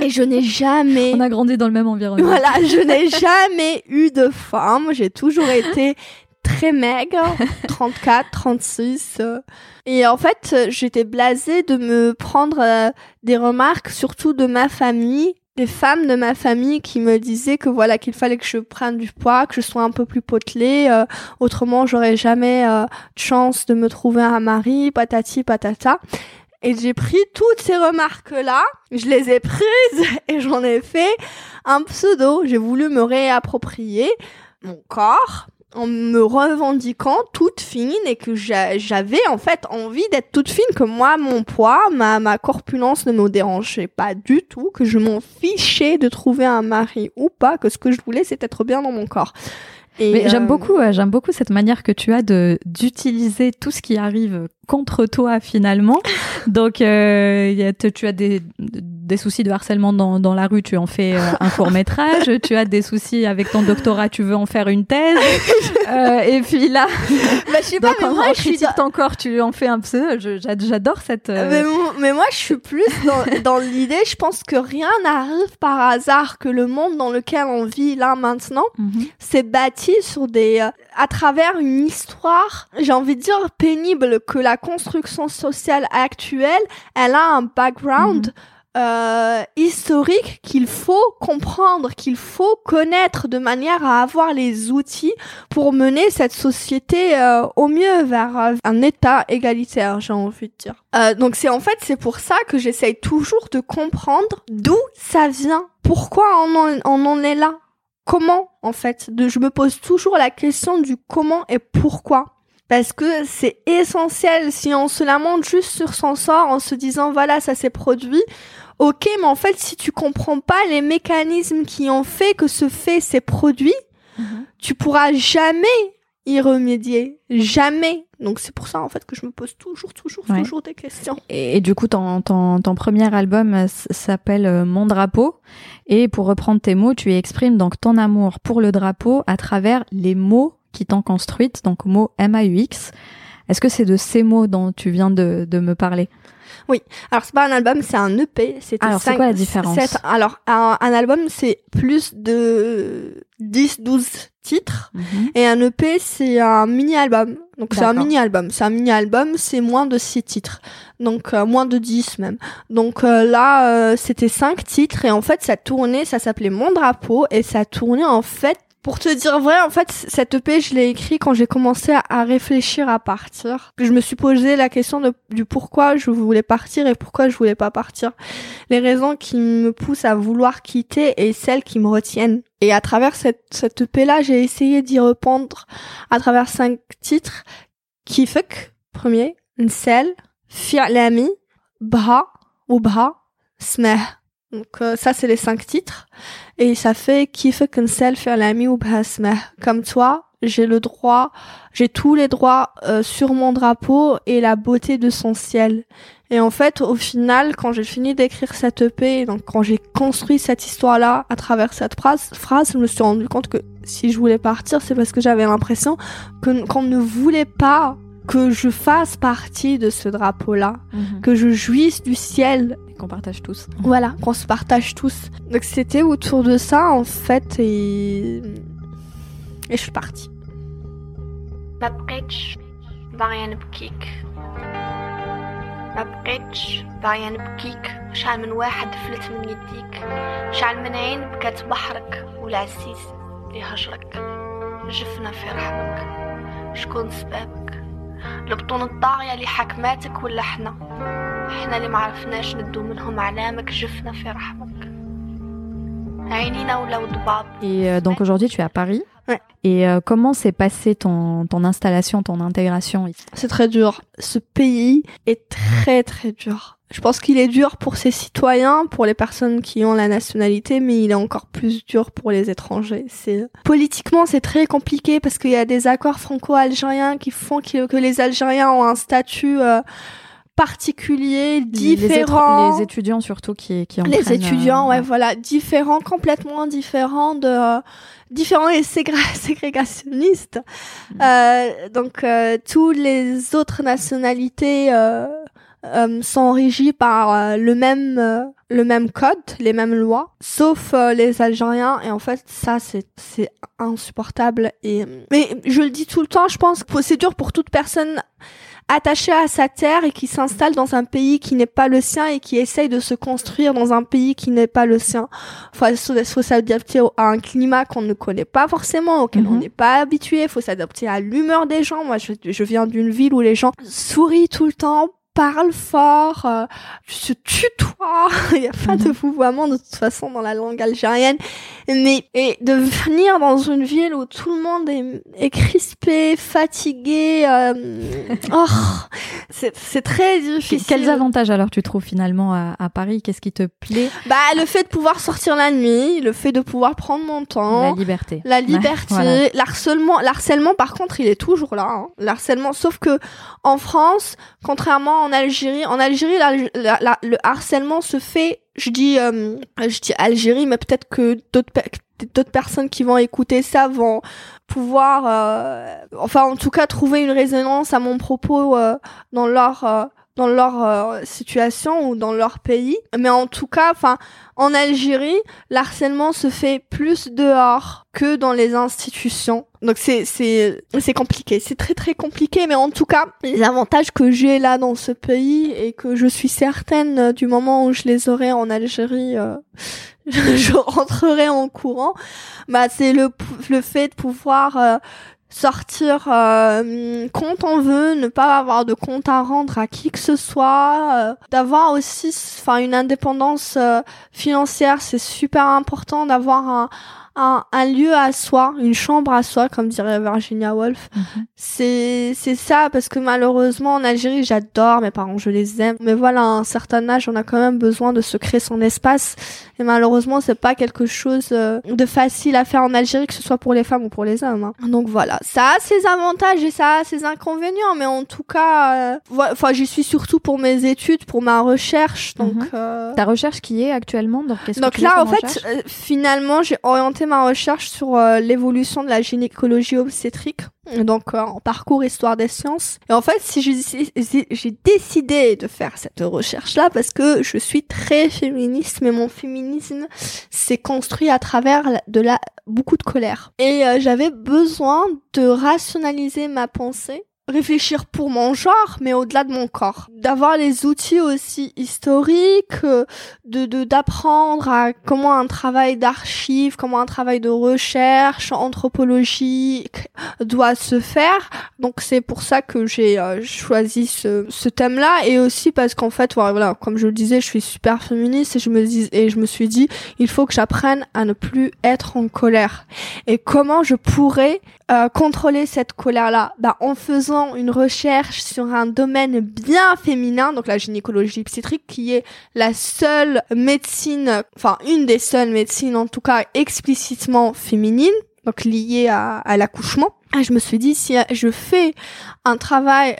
Et je n'ai jamais On a grandi dans le même environnement. voilà, je n'ai jamais eu de forme. J'ai toujours été très maigre, 34, 36. euh. Et en fait, j'étais blasée de me prendre euh, des remarques, surtout de ma famille, des femmes de ma famille qui me disaient que voilà qu'il fallait que je prenne du poids, que je sois un peu plus potelée, euh, autrement j'aurais jamais euh, chance de me trouver un mari, patati patata. Et j'ai pris toutes ces remarques-là, je les ai prises et j'en ai fait un pseudo. J'ai voulu me réapproprier mon corps en me revendiquant toute fine et que j'avais en fait envie d'être toute fine, que moi, mon poids, ma, ma corpulence ne me dérangeait pas du tout, que je m'en fichais de trouver un mari ou pas, que ce que je voulais, c'était être bien dans mon corps. Mais j'aime euh, beaucoup, j'aime beaucoup cette manière que tu as de d'utiliser tout ce qui arrive contre toi finalement. Donc, euh, tu as des, des soucis de harcèlement dans, dans la rue, tu en fais euh, un court métrage. tu as des soucis avec ton doctorat, tu veux en faire une thèse. euh, et puis là, bah, je sais pas, mais moi, je critique suis ton corps, tu en fais un peu. J'adore cette. Euh, mais, mais, moi, je suis plus dans, dans l'idée. Je pense que rien n'arrive par hasard, que le monde dans lequel on vit là maintenant, mhm. c'est bâti sur des, à travers une histoire, j'ai envie de dire pénible, que la construction sociale actuelle, elle a un background. Mhm. Euh, historique qu'il faut comprendre, qu'il faut connaître de manière à avoir les outils pour mener cette société euh, au mieux vers euh, un état égalitaire, j'ai envie de dire. donc c'est en fait c'est pour ça que j'essaye toujours de comprendre d'où ça vient, pourquoi on en, on en est là, comment en fait? De, je me pose toujours la question du comment et pourquoi parce que c'est essentiel. Si on se lamente juste sur son sort en se disant voilà ça s'est produit, ok, mais en fait si tu comprends pas les mécanismes qui ont fait que ce fait s'est produit, mhm. tu pourras jamais y remédier, jamais. Donc c'est pour ça en fait que je me pose toujours, toujours, toujours des questions. Et, du coup, ton, ton, ton, premier album euh, s'appelle euh, Mon drapeau. Et pour reprendre tes mots, tu exprimes donc ton amour pour le drapeau à travers les mots qui t'ont construite, donc mot M-A-U-X. Est-ce que c'est de ces mots dont tu viens de, de me parler? Oui. Alors c'est pas un album, c'est un EP. Alors c'est quoi la différence Alors un, album c'est plus de 10-12 titres mhm. et un EP c'est un mini-album. Donc c'est un mini-album. C'est un mini-album, c'est moins de 6 titres. Donc euh, moins de 10 même. Donc euh, là euh, c'était 5 titres et en fait ça tournait, ça s'appelait Mon drapeau et ça tournait en fait pour te dire vrai, en fait, cette EP, je l'ai écrit quand j'ai commencé à, réfléchir à partir. Je me suis posé la question du pourquoi je voulais partir et pourquoi je voulais pas partir. Les raisons qui me poussent à vouloir quitter et celles qui me retiennent. Et à travers cette, cette EP-là, j'ai essayé d'y répondre à travers cinq titres. Kifek, premier. Nsel, Fi'lami, Bha ou Bha, Smeh. Donc euh, ça c'est les cinq titres et ça fait fait كنسال faire l'ami ou بهاسمه comme toi j'ai le droit j'ai tous les droits euh, sur mon drapeau et la beauté de son ciel et en fait au final quand j'ai fini d'écrire cette EP donc quand j'ai construit cette histoire là à travers cette phrase phrase je me suis rendu compte que si je voulais partir c'est parce que j'avais l'impression que qu'on ne voulait pas que je fasse partie de ce drapeau-là, mhm. que je jouisse du ciel. Qu'on partage tous. Voilà, qu'on se partage tous. Donc c'était autour de ça, en fait, et... Et je suis partie. ما بقيتش باغيه نبكيك ما بقيتش باغيه نبكيك شحال من واحد فلت من يديك شحال من عين بكات بحرك والعسيس اللي هجرك جفنا في رحمك شكون سبابك البطون الطاغية اللي حكماتك ولا حنا حنا اللي معرفناش ندو منهم علامك جفنا في رحمك عينينا ولاو ضباب Et euh, donc aujourd'hui tu es à Paris Ouais. Et euh, comment s'est passée ton, ton installation, ton intégration ici C'est très dur. Ce pays est très très dur. Je pense qu'il est dur pour ses citoyens, pour les personnes qui ont la nationalité, mais il est encore plus dur pour les étrangers. C'est politiquement c'est très compliqué parce qu'il y a des accords franco-algériens qui font que, les Algériens ont un statut euh, particulier, différent. Les, étudiants surtout qui qui Les étudiants, euh, ouais, voilà, différents, complètement différents de différents et ségrégationnistes. Mm. Euh, donc euh, tous les autres nationalités euh, euh, sont régis par euh, le même euh, le même code, les mêmes lois, sauf euh, les Algériens. Et en fait, ça c'est c'est insupportable. Et mais je le dis tout le temps, je pense que c'est dur pour toute personne attachée à sa terre et qui s'installe dans un pays qui n'est pas le sien et qui essaye de se construire dans un pays qui n'est pas le sien. Faut, faut s'adapter à un climat qu'on ne connaît pas forcément, auquel on Mhm. n'est pas habitué. Faut s'adapter à l'humeur des gens. Moi, je, je viens d'une ville où les gens sourient tout le temps, parlent fort, euh, se tutoient. Il n'y a pas de vouvoiement de toute façon dans la langue algérienne. Mais et de venir dans une ville où tout le monde est, est crispé, fatigué, euh, oh, c'est très difficile. Quels avantages alors tu trouves finalement à, à Paris? Qu'est-ce qui te plaît? Bah le fait de pouvoir sortir la nuit, le fait de pouvoir prendre mon temps. La liberté. La Ouais, liberté, voilà. l'harcèlement, l'harcèlement par contre il est toujours là. Hein. L'harcèlement, sauf que en France, contrairement en Algérie, en Algérie la- la- la- le harcèlement se fait, je dis, euh, je dis Algérie, mais peut-être que d'autres pe- d'autres personnes qui vont écouter ça vont pouvoir, euh, enfin en tout cas trouver une résonance à mon propos euh, dans leur euh, dans leur euh, situation ou dans leur pays. Mais en tout cas, enfin en Algérie, l'harcèlement se fait plus dehors que dans les institutions. Donc c'est c'est c'est compliqué, c'est très très compliqué mais en tout cas, les avantages que j'ai là dans ce pays et que je suis certaine euh, du moment où je les aurai en Algérie euh, je rentrerai en courant, bah c'est le le fait de pouvoir euh, sortir euh, quand on veut, ne pas avoir de compte à rendre à qui que ce soit, euh, d'avoir aussi enfin une indépendance euh, financière, c'est super important d'avoir un, un un lieu à soi, une chambre à soi comme dirait Virginia Woolf. Mhm. C'est c'est ça parce que malheureusement en Algérie, j'adore mes parents, je les aime, mais voilà, à un certain âge, on a quand même besoin de se créer son espace et malheureusement, c'est pas quelque chose euh, de facile à faire en Algérie que ce soit pour les femmes ou pour les hommes. hein. Donc voilà, ça a ses avantages et ça a ses inconvénients, mais en tout cas, euh, voilà, enfin, j'y suis surtout pour mes études, pour ma recherche, donc Mhm. euh, Ta recherche qui est actuellement donc que donc tu là, en fait, euh, finalement, j'ai orienté ma recherche sur euh, l'évolution de la gynécologie obstétrique, donc euh, en parcours histoire des sciences. Et en fait, si j'ai décidé de faire cette recherche-là parce que je suis très féministe, mais mon féminisme s'est construit à travers de la beaucoup de colère. Et euh, j'avais besoin de rationaliser ma pensée réfléchir pour mon genre, mais au-delà de mon corps. D'avoir les outils aussi historiques, euh, de de- d'apprendre à comment un travail d'archive, comment un travail de recherche anthropologique doit se faire. Donc c'est pour ça que j'ai euh, choisi ce, ce thème-là et aussi parce qu'en fait voilà, comme je le disais, je suis super féministe et je me dis et je me suis dit il faut que j'apprenne à ne plus être en colère. Et comment je pourrais euh, contrôler cette colère-là bah, En faisant une recherche sur un domaine bien féminin, donc la gynécologie obstétrique, qui est la seule médecine, enfin une des seules médecines en tout cas explicitement féminine, donc liée à, à l'accouchement. Et je me suis dit, si je fais un travail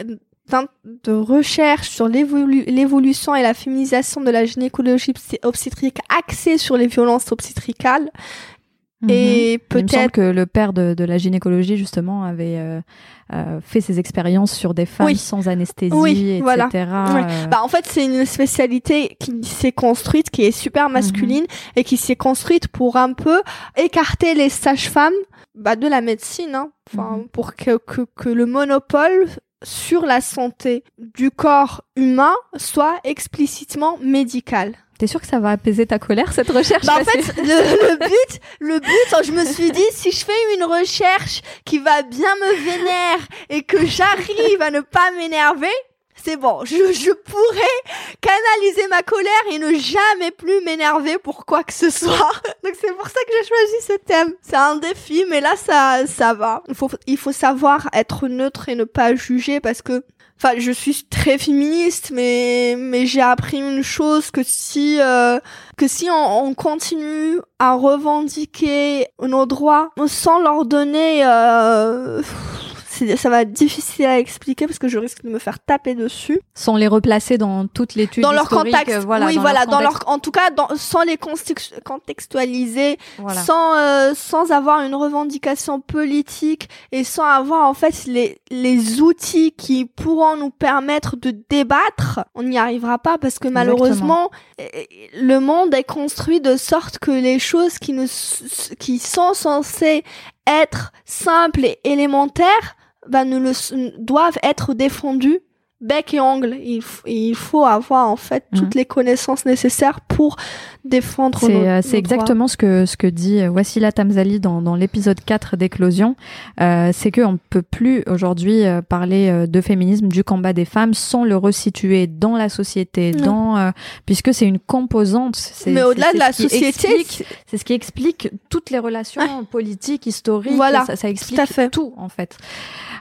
de recherche sur l'évolu- l'évolution et la féminisation de la gynécologie obsté- obstétrique axée sur les violences obstétricales, Mhm. et peut-être que le père de, de la gynécologie, justement, avait euh, euh, fait ses expériences sur des femmes Oui. sans anesthésie, Oui, etc. voilà. Ouais. euh, Bah, en fait, c'est une spécialité qui s'est construite, qui est super masculine et qui s'est construite pour un peu écarter les sages-femmes bah, de la médecine, hein. enfin, Mhm. pour que, que, que le monopole sur la santé du corps humain soit explicitement médical. T'es sûr que ça va apaiser ta colère, cette recherche Bah, en fait, le, le but, le but, je me suis dit, si je fais une recherche qui va bien me vénère et que j'arrive à ne pas m'énerver, c'est bon, je, je pourrais canaliser ma colère et ne jamais plus m'énerver pour quoi que ce soit. Donc c'est pour ça que j'ai choisi ce thème. C'est un défi, mais là ça, ça va. Il faut, il faut savoir être neutre et ne pas juger parce que Enfin, je suis très féministe, mais mais j'ai appris une chose que si euh, que si on, on continue à revendiquer nos droits sans leur donner, euh, ça va être difficile à expliquer parce que je risque de me faire taper dessus. Sans les replacer dans toute l'étude Dans leur contexte, euh, voilà, oui, dans voilà, leur dans contexte, leur, en tout cas, dans, sans les context- contextualiser, voilà. sans euh, sans avoir une revendication politique et sans avoir en fait les les outils qui pourront nous permettre de débattre, on n'y arrivera pas parce que malheureusement euh, le monde est construit de sorte que les choses qui ne qui sont censées être simples et élémentaires bah, ne le doivent être défendues bec et ongle. Il, il faut avoir en fait Mhm. toutes les connaissances nécessaires pour défendre C'est euh, c'est droits. exactement ce que ce que dit euh, Wassila Tamzali dans, dans l'épisode 4 d'éclosion. Euh, c'est qu'on ne peut plus aujourd'hui euh, parler de féminisme, du combat des femmes, sans le resituer dans la société, Non. dans euh, puisque c'est une composante. c'est- Mais au-delà c'est de la ce société, c'est ce qui explique toutes les relations politiques, historiques. Voilà, ça, ça explique à fait. tout en fait.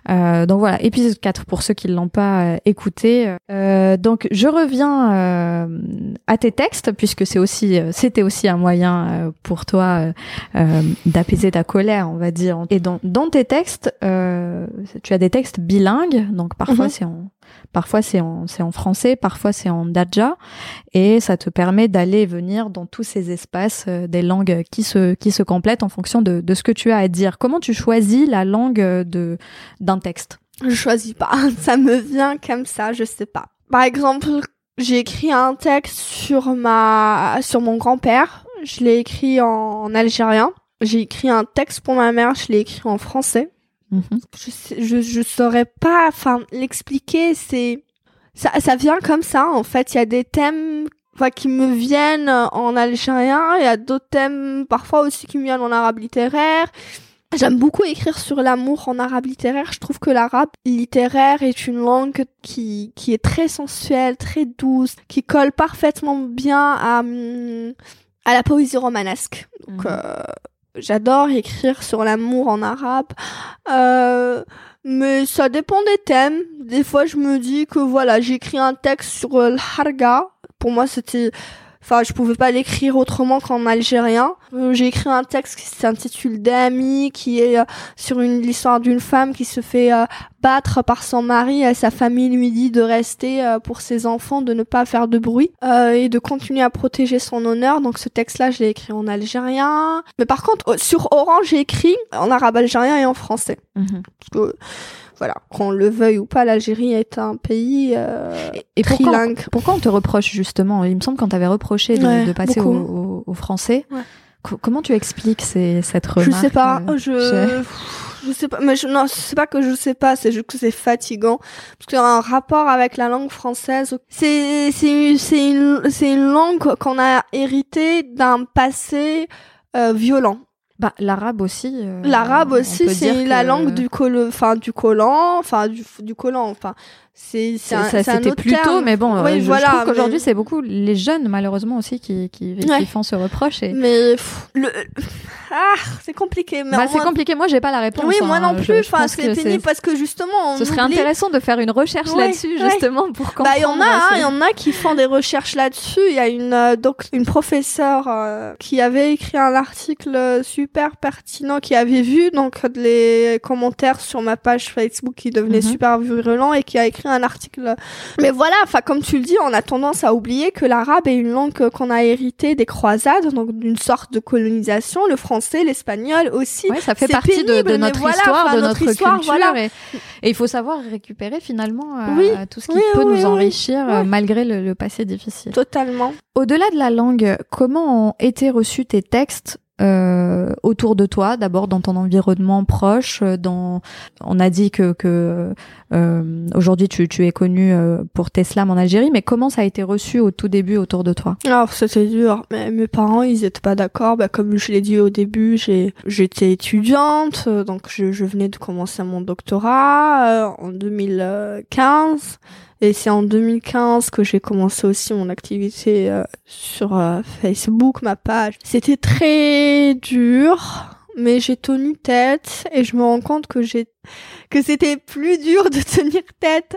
Euh, donc voilà, épisode 4 pour ceux qui ne l'ont pas euh, écouté. Euh, donc je reviens euh, à tes textes puisque c'est aussi euh, c'était aussi un moyen euh, pour toi euh, euh, d'apaiser ta colère, on va dire. Et dans, dans tes textes, euh, tu as des textes bilingues, donc parfois Mhm. c'est en parfois c'est en c'est en français, parfois c'est en daja et ça te permet d'aller et venir dans tous ces espaces euh, des langues qui se qui se complètent en fonction de, de ce que tu as à dire. Comment tu choisis la langue euh, de d'un texte? Je choisis pas. Ça me vient comme ça, je sais pas. Par exemple, j'ai écrit un texte sur ma, sur mon grand-père. Je l'ai écrit en, en algérien. J'ai écrit un texte pour ma mère. Je l'ai écrit en français. Mhm. Je, sais- je, je saurais pas, enfin, l'expliquer. C'est, ça, ça vient comme ça. En fait, il y a des thèmes, enfin, qui me viennent en algérien. Il y a d'autres thèmes, parfois aussi, qui me viennent en arabe littéraire. J'aime beaucoup écrire sur l'amour en arabe littéraire. Je trouve que l'arabe littéraire est une langue qui, qui est très sensuelle, très douce, qui colle parfaitement bien à, hum, à la poésie romanesque. Donc, Mhm. euh, j'adore écrire sur l'amour en arabe. Euh, mais ça dépend des thèmes. Des fois, je me dis que voilà, j'écris un texte sur le harga. Pour moi, c'était Enfin, je pouvais pas l'écrire autrement qu'en algérien. Euh, J'ai écrit un texte qui s'intitule Dami, qui est euh, sur une l'histoire d'une femme qui se fait euh, battre par son mari et sa famille lui dit de rester euh, pour ses enfants, de ne pas faire de bruit euh, et de continuer à protéger son honneur. Donc ce texte-là, je l'ai écrit en algérien. Mais par contre, sur Orange, j'ai écrit en arabe algérien et en français. Mhm. Parce que, voilà, qu'on le veuille ou pas, l'Algérie est un pays euh, Et pourquoi, trilingue. pourquoi on te reproche justement? Il me semble qu'on t'avait reproché de, Ouais, de passer au, beaucoup. au- au français. Ouais. Co- comment tu expliques ces, cette remarque Je sais pas, euh, je je sais pas mais je non, c'est pas que je sais pas, c'est juste que c'est fatigant parce qu'il y a un rapport avec la langue française. C'est c'est c'est une c'est une langue qu'on a héritée d'un passé euh, violent. Bah, l'arabe aussi. euh, L'arabe aussi, c'est la langue du col enfin du collant, enfin du du collant, enfin c'est C'était plus tôt, mais bon, Oui, je, je voilà, trouve qu'aujourd'hui, c'est beaucoup les jeunes, malheureusement, aussi, qui, qui, qui font ce reproche. Et... Mais pff, le ah, c'est compliqué Bah, c'est compliqué. Moi, j'ai pas la réponse. Oui, moi hein. non Je- plus, je enfin c'est pénible parce que justement on Ce serait intéressant de faire une recherche Ouais, là-dessus, ouais. justement, pour comprendre. Bah, il y en a, hein, ce- il y en a qui font des recherches là-dessus. Il y a une euh, donc une professeure euh, qui avait écrit un article super pertinent, qui avait vu donc les commentaires sur ma page Facebook qui devenaient Mhm. super virulents et qui a écrit un article. Mais voilà, enfin comme tu le dis, on a tendance à oublier que l'arabe est une langue qu'on a héritée des croisades, donc d'une sorte de colonisation. Le français, l'espagnol aussi. Ouais, ça fait partie de- notre voilà, histoire, de notre notre, histoire, culture. voilà. Et, et il faut savoir récupérer finalement euh, Oui, tout ce qui oui, peut oui, nous enrichir euh, malgré le, le passé difficile. Totalement. Au-delà de la langue, comment ont été reçus tes textes euh, autour de toi, d'abord dans ton environnement proche, euh, dans on a dit que, que euh, aujourd'hui tu, tu es connu euh, pour tes slams en Algérie, mais comment ça a été reçu au tout début autour de toi? Alors c'était dur, mais mes parents ils étaient pas d'accord. Bah, comme je l'ai dit au début, j'ai j'étais étudiante, euh, donc je, je venais de commencer mon doctorat en 2015. Et c'est en 2015 que j'ai commencé aussi mon activité euh, sur euh, Facebook, ma page. C'était très dur. Mais j'ai tenu tête et je me rends compte que j'ai que c'était plus dur de tenir tête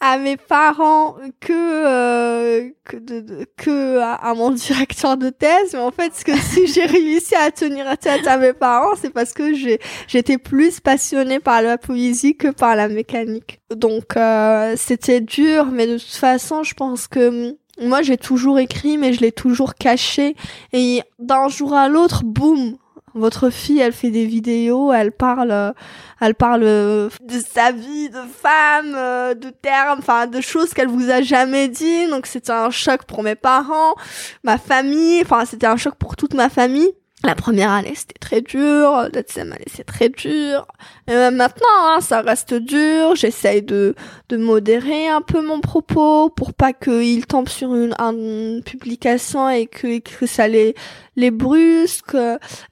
à mes parents que euh, que de, que à, mon directeur de thèse. Mais en fait ce que si j'ai réussi à tenir tête à mes parents c'est parce que j'ai j'étais plus passionnée par la poésie que par la mécanique. Donc euh, c'était dur mais de toute façon je pense que moi j'ai toujours écrit mais je l'ai toujours caché. Et d'un jour à l'autre boum votre fille, elle fait des vidéos, elle parle, elle parle de sa vie de femme, euh, de termes, enfin de choses qu'elle vous a jamais dit. Donc c'était un choc pour mes parents, ma famille, enfin c'était un choc pour toute ma famille. La première année, c'était très dur. La deuxième année, c'est très dur. Et même maintenant, hein, ça reste dur. J'essaye de, de modérer un peu mon propos pour pas qu'il tombe sur une, une publication et que, ça les, les brusque.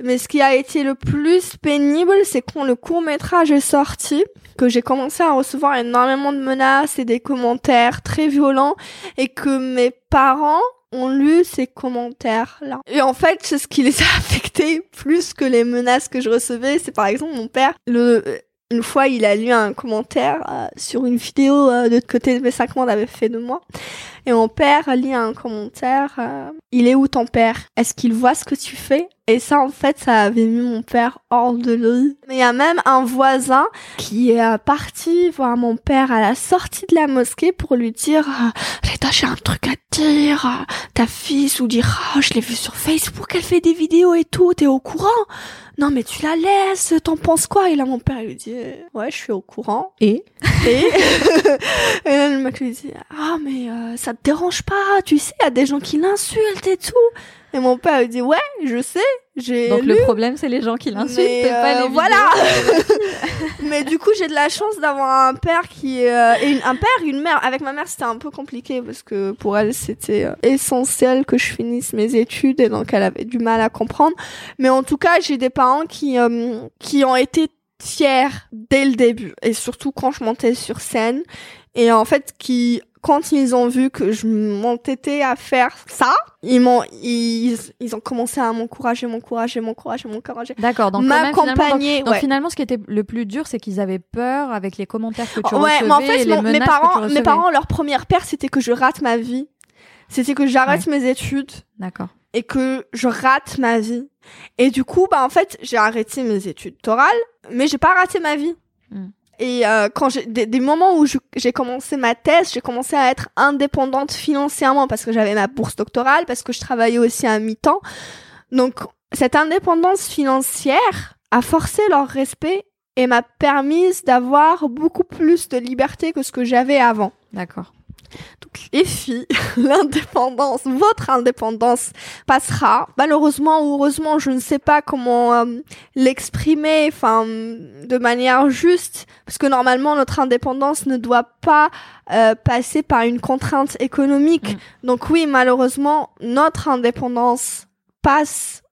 Mais ce qui a été le plus pénible, c'est quand le court métrage est sorti que j'ai commencé à recevoir énormément de menaces et des commentaires très violents et que mes parents ont lu ces commentaires-là. Et en fait, c'est ce qui les a affectés plus que les menaces que je recevais. C'est par exemple mon père, le, une fois, il a lu un commentaire euh, sur une vidéo euh, de côté de mes cinq mois avait fait de moi. Et mon père lit un commentaire. Euh, il est où ton père? Est-ce qu'il voit ce que tu fais? Et ça, en fait, ça avait mis mon père hors de lui. Mais il y a même un voisin qui est parti voir mon père à la sortie de la mosquée pour lui dire Rita, j'ai un truc à te dire. Ta fille ou dire oh, je l'ai vu sur Facebook, elle fait des vidéos et tout. T'es au courant? Non mais tu la laisses, t'en penses quoi? Et là mon père lui dit ouais je suis au courant. Et? Et, et là le mec lui dit ah mais euh, ça dérange pas, tu sais il y a des gens qui l'insultent et tout. Et mon père lui dit ouais je sais, j'ai Donc lu, le problème c'est les gens qui l'insultent, mais, pas euh, les voilà. mais du coup j'ai de la chance d'avoir un père qui euh, et une- un père une mère. Avec ma mère c'était un peu compliqué parce que pour elle c'était euh, essentiel que je finisse mes études et donc elle avait du mal à comprendre. Mais en tout cas j'ai des parents qui euh, qui ont été fiers dès le début et surtout quand je montais sur scène et en fait qui quand ils ont vu que je m'entêtais à faire ça, ils m'ont ils, ils ont commencé à m'encourager, m'encourager, m'encourager, m'encourager. D'accord, donc finalement, M'accompagner, donc ouais. finalement, ce qui était le plus dur, c'est qu'ils avaient peur avec les commentaires que tu ouais, recevais mais en et fait, les mon- mes menaces que tu parents, mes parents, leur première peur, c'était que je rate ma vie. C'était que j'arrête mes études D'accord. et que je rate ma vie. Et du coup, bah en fait, j'ai arrêté mes études torales, mais j'ai pas raté ma vie. Mm. Et euh, quand j'ai des, des moments où j'ai commencé ma thèse, j'ai commencé à être indépendante financièrement parce que j'avais ma bourse doctorale, parce que je travaillais aussi à mi-temps. Donc cette indépendance financière a forcé leur respect et m'a permis d'avoir beaucoup plus de liberté que ce que j'avais avant. D'accord. Donc les filles, l'indépendance, votre indépendance passera. Malheureusement ou heureusement, je ne sais pas comment euh, l'exprimer, enfin, de manière juste, parce que normalement notre indépendance ne doit pas euh, passer par une contrainte économique. Donc oui, malheureusement, notre indépendance passe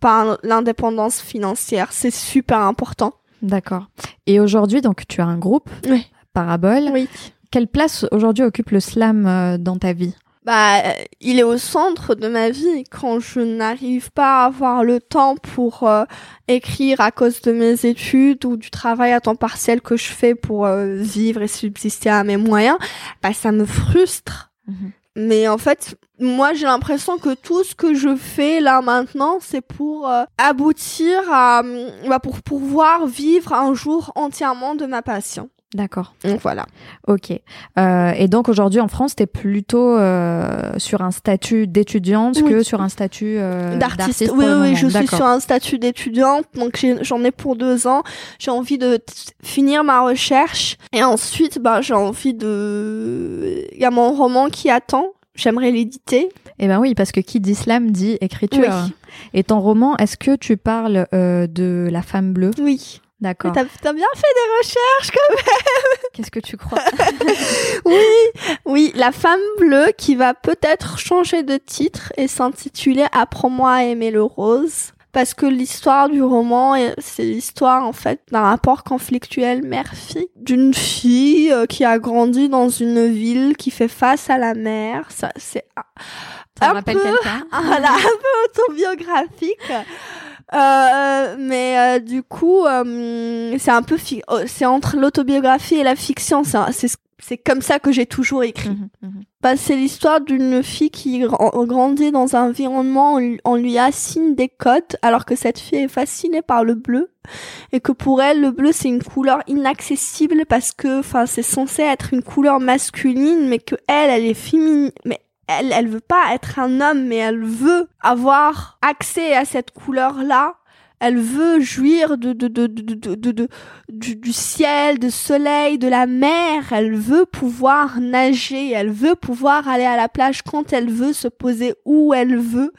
par l'indépendance financière. C'est super important. D'accord. Et aujourd'hui, donc, tu as un groupe, Oui. Parabole. Oui. Quelle place aujourd'hui occupe le slam euh, dans ta vie? Bah, euh, il est au centre de ma vie quand je n'arrive pas à avoir le temps pour euh, écrire à cause de mes études ou du travail à temps partiel que je fais pour euh, vivre et subsister à mes moyens. Bah, ça me frustre. Mhm. Mais en fait, moi, j'ai l'impression que tout ce que je fais là maintenant, c'est pour euh, aboutir à, hum, bah, pour pouvoir vivre un jour entièrement de ma passion. D'accord. Donc voilà. Ok. Euh, et donc aujourd'hui en France, tu es plutôt euh, sur un statut d'étudiante Oui. que sur un statut euh, d'artiste. Oui, oui, je suis sur un statut d'étudiante, donc j'en ai pour deux ans. J'ai envie de finir ma recherche et ensuite, bah, j'ai envie de. Il y a mon roman qui attend. J'aimerais l'éditer. Eh ben oui, parce que qui dit slam dit écriture. Oui. Et ton roman, est-ce que tu parles euh, de la femme bleue? Oui. D'accord. T'as t'as bien fait des recherches, quand Qu'est-ce que tu crois? Oui, oui, la femme bleue qui va peut-être changer de titre et s'intituler Apprends-moi à aimer le rose. Parce que l'histoire du roman, est- c'est l'histoire en fait d'un rapport conflictuel mère-fille, d'une fille euh, qui a grandi dans une ville qui fait face à la mer. Ça, c'est Un rappelle peu. voilà, un peu autobiographique. Euh, mais euh, du coup, euh, c'est un peu, fi- oh, c'est entre l'autobiographie et la fiction. C'est C'est c'est comme ça que j'ai toujours écrit. Mhm, mhm. Bah, c'est l'histoire d'une fille qui gra- grandit dans un environnement où on lui- on lui assigne des codes alors que cette fille est fascinée par le bleu et que pour elle le bleu c'est une couleur inaccessible parce que enfin c'est censé être une couleur masculine mais que elle elle est féminine mais elle elle veut pas être un homme mais elle veut avoir accès à cette couleur là elle veut jouir de, de, de, de, de, de- de- du, du ciel, du soleil, de la mer. Elle veut pouvoir nager. Elle veut pouvoir aller à la plage quand elle veut, se poser où elle veut.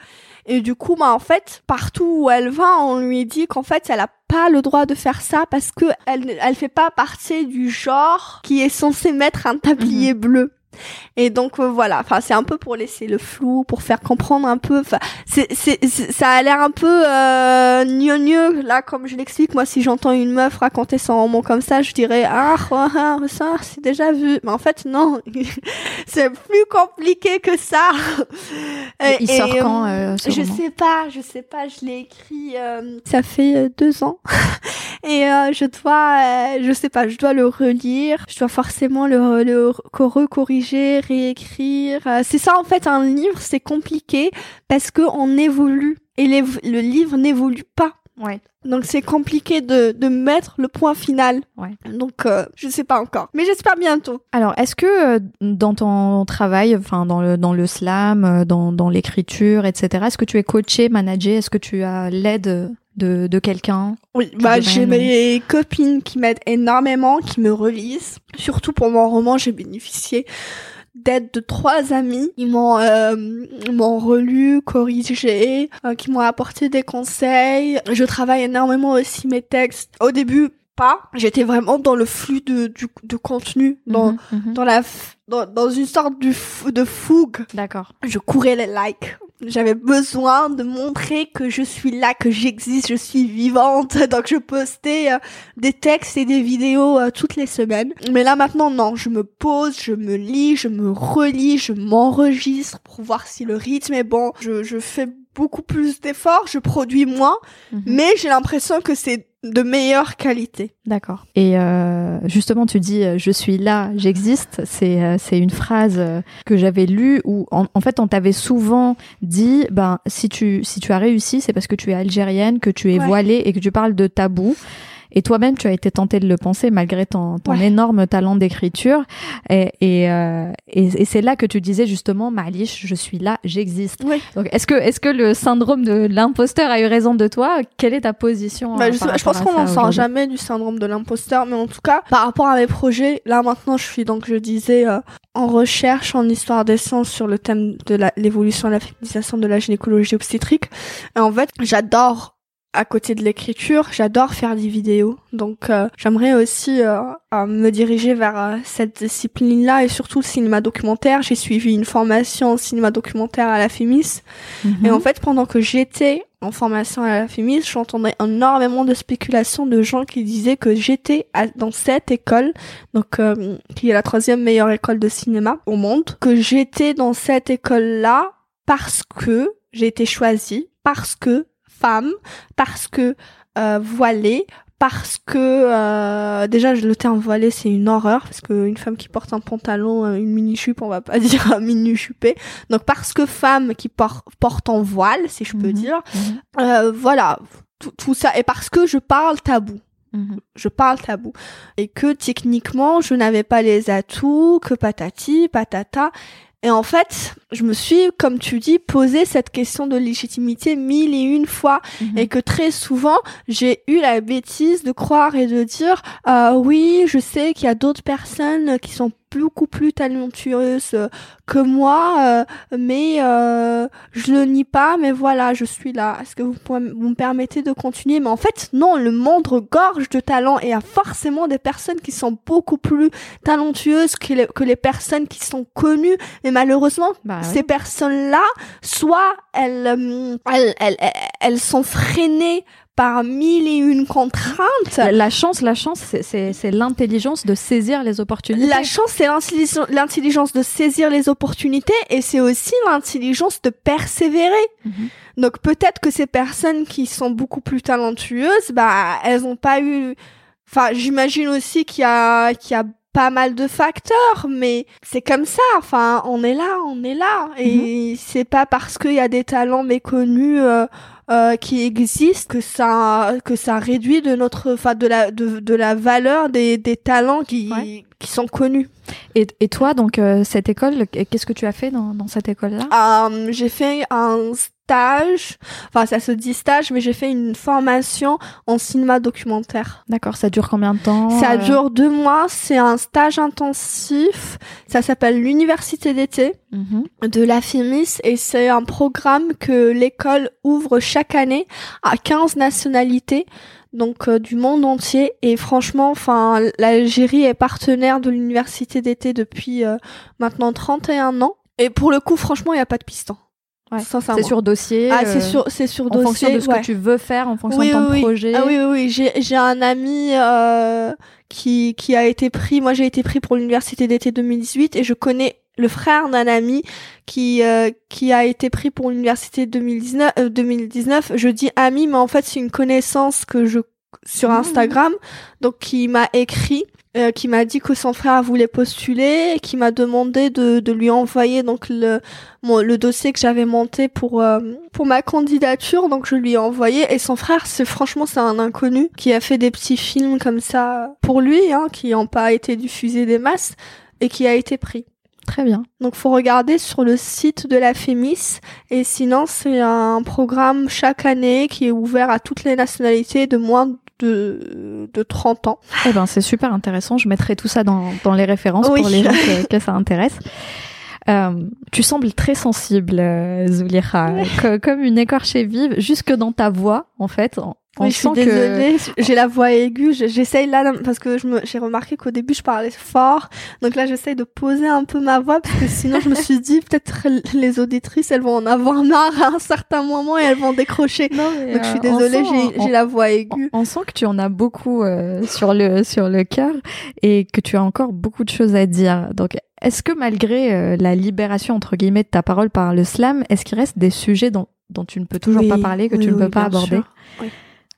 Et du coup, bah, en fait, partout où elle va, on lui dit qu'en fait, elle a pas le droit de faire ça parce que elle, elle fait pas partie du genre qui est censé mettre un tablier bleu. Et donc euh, voilà, enfin c'est un peu pour laisser le flou, pour faire comprendre un peu. Enfin, c'est c'est ça a l'air un peu euh, gnognou là comme je l'explique. Moi, si j'entends une meuf raconter son roman comme ça, je dirais ah, ah, ah, ça c'est déjà vu. Mais en fait non, c'est plus compliqué que ça. Et- Il sort euh, quand euh, ce je roman? sais pas, je sais pas, je l'ai écrit, euh, ça fait euh, deux ans. Et euh, je dois, euh, je sais pas, je dois le relire, je dois forcément le, le co- recorriger, réécrire. Euh, c'est ça en fait, un livre, c'est compliqué parce que on évolue et le livre n'évolue pas. Ouais. Donc c'est compliqué de, de mettre le point final. Ouais. Donc euh, je sais pas encore, mais j'espère bientôt. Alors, est-ce que euh, dans ton travail, enfin dans le dans le slam, euh, dans dans l'écriture, etc., est-ce que tu es coaché, managé? Est-ce que tu as l'aide de de quelqu'un Oui, bah j'ai mes copines qui m'aident énormément, qui me relisent. Surtout pour mon roman, j'ai bénéficié d'aide de trois amis. Ils m'ont euh, m'ont relu, corrigé, euh, qui m'ont apporté des conseils. Je travaille énormément aussi mes textes. Au début, pas. J'étais vraiment dans le flux de du, de contenu, dans Mhm, mhm. dans la dans, dans une sorte de fougue D'accord. je courais les likes. J'avais besoin de montrer que je suis là, que j'existe, je suis vivante. Donc je postais euh, des textes et des vidéos euh, toutes les semaines. Mais là maintenant non, je me pose, je me lis, je me relis, je m'enregistre pour voir si le rythme est bon. Je, je fais beaucoup plus d'efforts, je produis moins, Mhm. mais j'ai l'impression que c'est de meilleure qualité. D'accord. Et euh, justement, tu dis euh, je suis là, j'existe. C'est euh, c'est une phrase euh, que j'avais lue où en, en fait on t'avait souvent dit ben si tu si tu as réussi, c'est parce que tu es algérienne, que tu es Ouais. voilée et que tu parles de tabou. Et toi-même, tu as été tentée de le penser malgré ton, ton Ouais. énorme talent d'écriture. Et, et, euh, et, et c'est là que tu disais justement, Malish, je suis là, j'existe. Donc, est-ce que, est-ce que le syndrome de l'imposteur a eu raison de toi? Quelle est ta position Bah, euh, je, pense qu'on n'en sort jamais du syndrome de l'imposteur, mais en tout cas, par rapport à mes projets, là maintenant, je suis donc, je disais, euh, en recherche en histoire des sciences sur le thème de l'évolution et la féminisation de la gynécologie obstétrique. Et en fait, j'adore à côté de l'écriture, j'adore faire des vidéos. Donc, euh, j'aimerais aussi euh, me diriger vers euh, cette discipline-là et surtout le cinéma documentaire. J'ai suivi une formation en cinéma documentaire à la FEMIS. Mhm. Et en fait, pendant que j'étais en formation à la FEMIS, j'entendais énormément de spéculations de gens qui disaient que j'étais dans cette école, donc euh, qui est la troisième meilleure école de cinéma au monde, que j'étais dans cette école-là parce que j'ai été choisie, parce que femme, parce que euh, voilée, parce que euh, déjà le terme voilée c'est une horreur parce qu'une femme qui porte un pantalon, euh, une mini jupe, on va pas dire un mini jupé. Donc parce que femme qui por- porte en voile, si je peux Mhm. dire, Mhm. euh, voilà tout, tout ça et parce que je parle tabou. Mhm. Je parle tabou. Et que techniquement, je n'avais pas les atouts, que patati, patata. Et en fait, je me suis, comme tu dis, posé cette question de légitimité mille et une fois. Mhm. Et que très souvent, j'ai eu la bêtise de croire et de dire, euh, oui, je sais qu'il y a d'autres personnes qui sont beaucoup plus talentueuses euh, que moi, euh, mais euh, je le nie pas, mais voilà, je suis là. Est-ce que vous, pouvez- vous me permettez de continuer? Mais en fait, non, le monde regorge de talents et il y a forcément des personnes qui sont beaucoup plus talentueuses que les, que les personnes qui sont connues. Mais malheureusement, Bah oui. ces personnes-là, soit elles, euh, elles, elles, elles, elles sont freinées par mille et une contraintes. La, la chance, la chance, c'est- l'intelligence de saisir les opportunités. La chance, c'est l'intelligence- de saisir les opportunités et c'est aussi l'intelligence de persévérer. Mhm. Donc peut-être que ces personnes qui sont beaucoup plus talentueuses, bah elles ont pas eu. Enfin, j'imagine aussi qu'il y a qu'il y a pas mal de facteurs, mais c'est comme ça. Enfin, on est là, on est là, et c'est pas parce qu'il y a des talents méconnus. euh, euh, qui existent que ça que ça réduit de notre enfin de la de, de la valeur des, des talents qui. Qui sont connus. Et, et toi, donc, euh, cette école, qu'est-ce que tu as fait dans, dans cette école-là? Euh, j'ai fait un stage, enfin ça se dit stage, mais j'ai fait une formation en cinéma documentaire. D'accord, ça dure combien de temps Ça euh, dure deux mois, c'est un stage intensif, ça s'appelle l'université d'été mhm. de la FEMIS et c'est un programme que l'école ouvre chaque année à 15 nationalités donc euh, du monde entier et franchement enfin l'Algérie est partenaire de l'université d'été depuis euh, maintenant 31 ans et pour le coup franchement il n'y a pas de piston. Ouais. Sincèrement. C'est sur dossier. Ah, euh, c'est sur c'est sur En dossier fonction de ce ouais. que tu veux faire, en fonction Oui, de ton oui. projet. Ah oui, oui, oui. J'ai, j'ai un ami euh, qui, qui a été pris. Moi, j'ai été pris pour l'université d'été 2018 et je connais le frère d'un ami qui, euh, qui a été pris pour l'université 2019, euh, 2019. Je dis ami, mais en fait, c'est une connaissance que je sur Mhm. Instagram, donc qui m'a écrit, euh, qui m'a dit que son frère voulait postuler, et qui m'a demandé de, de lui envoyer donc le mon, le dossier que j'avais monté pour euh, pour ma candidature, donc je lui ai envoyé et son frère, c'est franchement c'est un inconnu qui a fait des petits films comme ça pour lui, hein, qui n'ont pas été diffusés des masses et qui a été pris. Très bien. Donc faut regarder sur le site de la FEMIS et sinon c'est un programme chaque année qui est ouvert à toutes les nationalités de moins de, de 30 ans. Eh ben, c'est super intéressant. Je mettrai tout ça dans, dans les références Oui. pour les gens que, que ça intéresse. Euh, tu sembles très sensible, euh, Zulira, co- comme une écorchée vive, jusque dans ta voix, en fait. Oui, je suis que désolée, j'ai la voix aiguë, je- j'essaye là, parce que j'ai remarqué qu'au début je parlais fort, donc là j'essaye de poser un peu ma voix, parce que sinon je me suis dit peut-être les auditrices elles vont en avoir marre à un certain moment et elles vont décrocher. Non, Donc je suis euh, désolée, j'ai la voix aiguë. On, on sent que tu en as beaucoup euh, sur le sur le cœur et que tu as encore beaucoup de choses à dire. Donc, est-ce que malgré euh, la libération entre guillemets de ta parole par le slam, est-ce qu'il reste des sujets dont dont tu ne peux toujours Oui, pas parler, que oui, tu ne oui, peux pas aborder? sûr.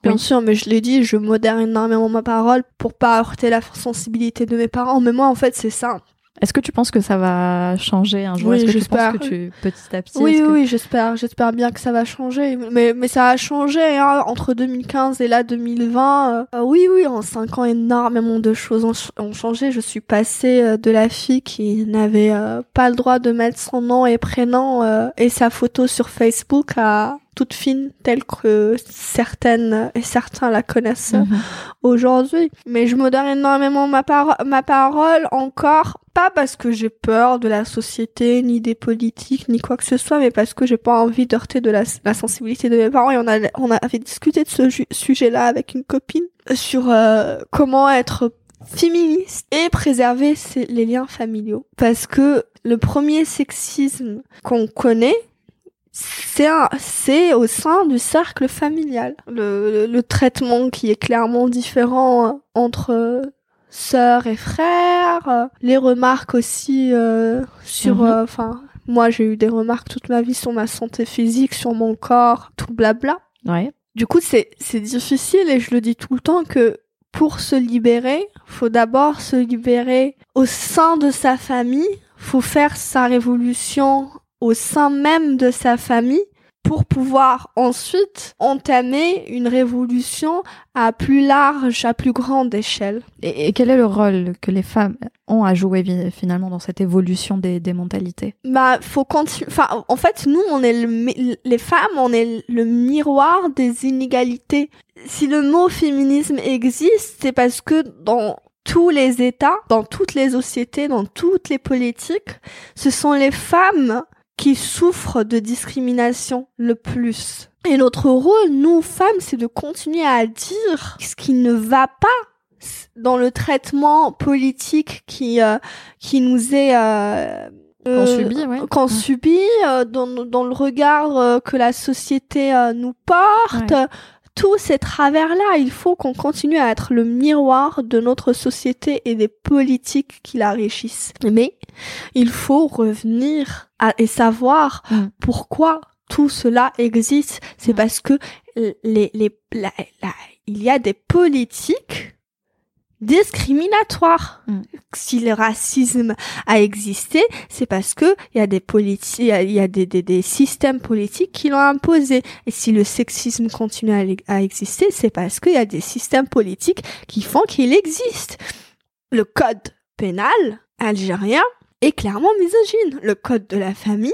Bien Oui. sûr, mais je l'ai dit, je modère énormément ma parole pour pas heurter la sensibilité de mes parents. Mais moi, en fait, c'est ça. Est-ce que tu penses que ça va changer un jour? Oui, Est-ce que tu j'espère. penses que tu petit à petit Oui, que- oui, j'espère, j'espère bien que ça va changer. Mais, mais ça a changé hein, entre 2015 et là 2020. euh, oui, oui, en cinq ans, énormément de choses ont, ch- ont changé. Je suis passée euh, de la fille qui n'avait euh, pas le droit de mettre son nom et prénom et sa photo sur Facebook à toute fine, telle que certaines et certains la connaissent Mhm. aujourd'hui. Mais je modère énormément ma, paro- ma parole encore, pas parce que j'ai peur de la société, ni des politiques, ni quoi que ce soit, mais parce que j'ai pas envie d'heurter de la, la sensibilité de mes parents. Et on, a, on avait discuté de ce sujet-là avec une copine sur euh, comment être féministe et préserver ses- les liens familiaux. Parce que le premier sexisme qu'on connaît, c'est au sein du cercle familial. Le, le, le traitement qui est clairement différent euh, entre euh, sœurs et frères, les remarques aussi euh, sur, Mhm. euh, enfin, moi j'ai eu des remarques toute ma vie sur ma santé physique, sur mon corps, tout blabla. Ouais. Du coup, c'est c'est difficile et je le dis tout le temps que pour se libérer, faut d'abord se libérer au sein de sa famille, faut faire sa révolution au sein même de sa famille pour pouvoir ensuite entamer une révolution à plus large, à plus grande échelle. Et, et quel est le rôle que les femmes ont à jouer finalement dans cette évolution des, des mentalités? Bah, faut continuer. Enfin, en fait, nous, on est le, les femmes, on est le miroir des inégalités. Si le mot féminisme existe, c'est parce que dans tous les États, dans toutes les sociétés, dans toutes les politiques, ce sont les femmes qui souffrent de discrimination le plus. Et notre rôle, nous, femmes, c'est de continuer à dire ce qui ne va pas dans le traitement politique qui, euh, qui nous est... euh, Qu'on euh, subit, ouais. qu'on Ouais. subit, euh, dans, dans le regard euh, que la société euh, nous porte, Ouais. Tous ces travers-là, il faut qu'on continue à être le miroir de notre société et des politiques qui la régissent. Mais il faut revenir à, et savoir Mm. pourquoi tout cela existe. C'est Mm. parce que les, les, la- la- il y a des politiques discriminatoires. Mm. Si le racisme a existé, c'est parce que il y a des politiques, il y a, des, des, des systèmes politiques qui l'ont imposé. Et si le sexisme continue à, à exister, c'est parce qu'il y a des systèmes politiques qui font qu'il existe. Le code pénal algérien est clairement misogyne. Le code de la famille,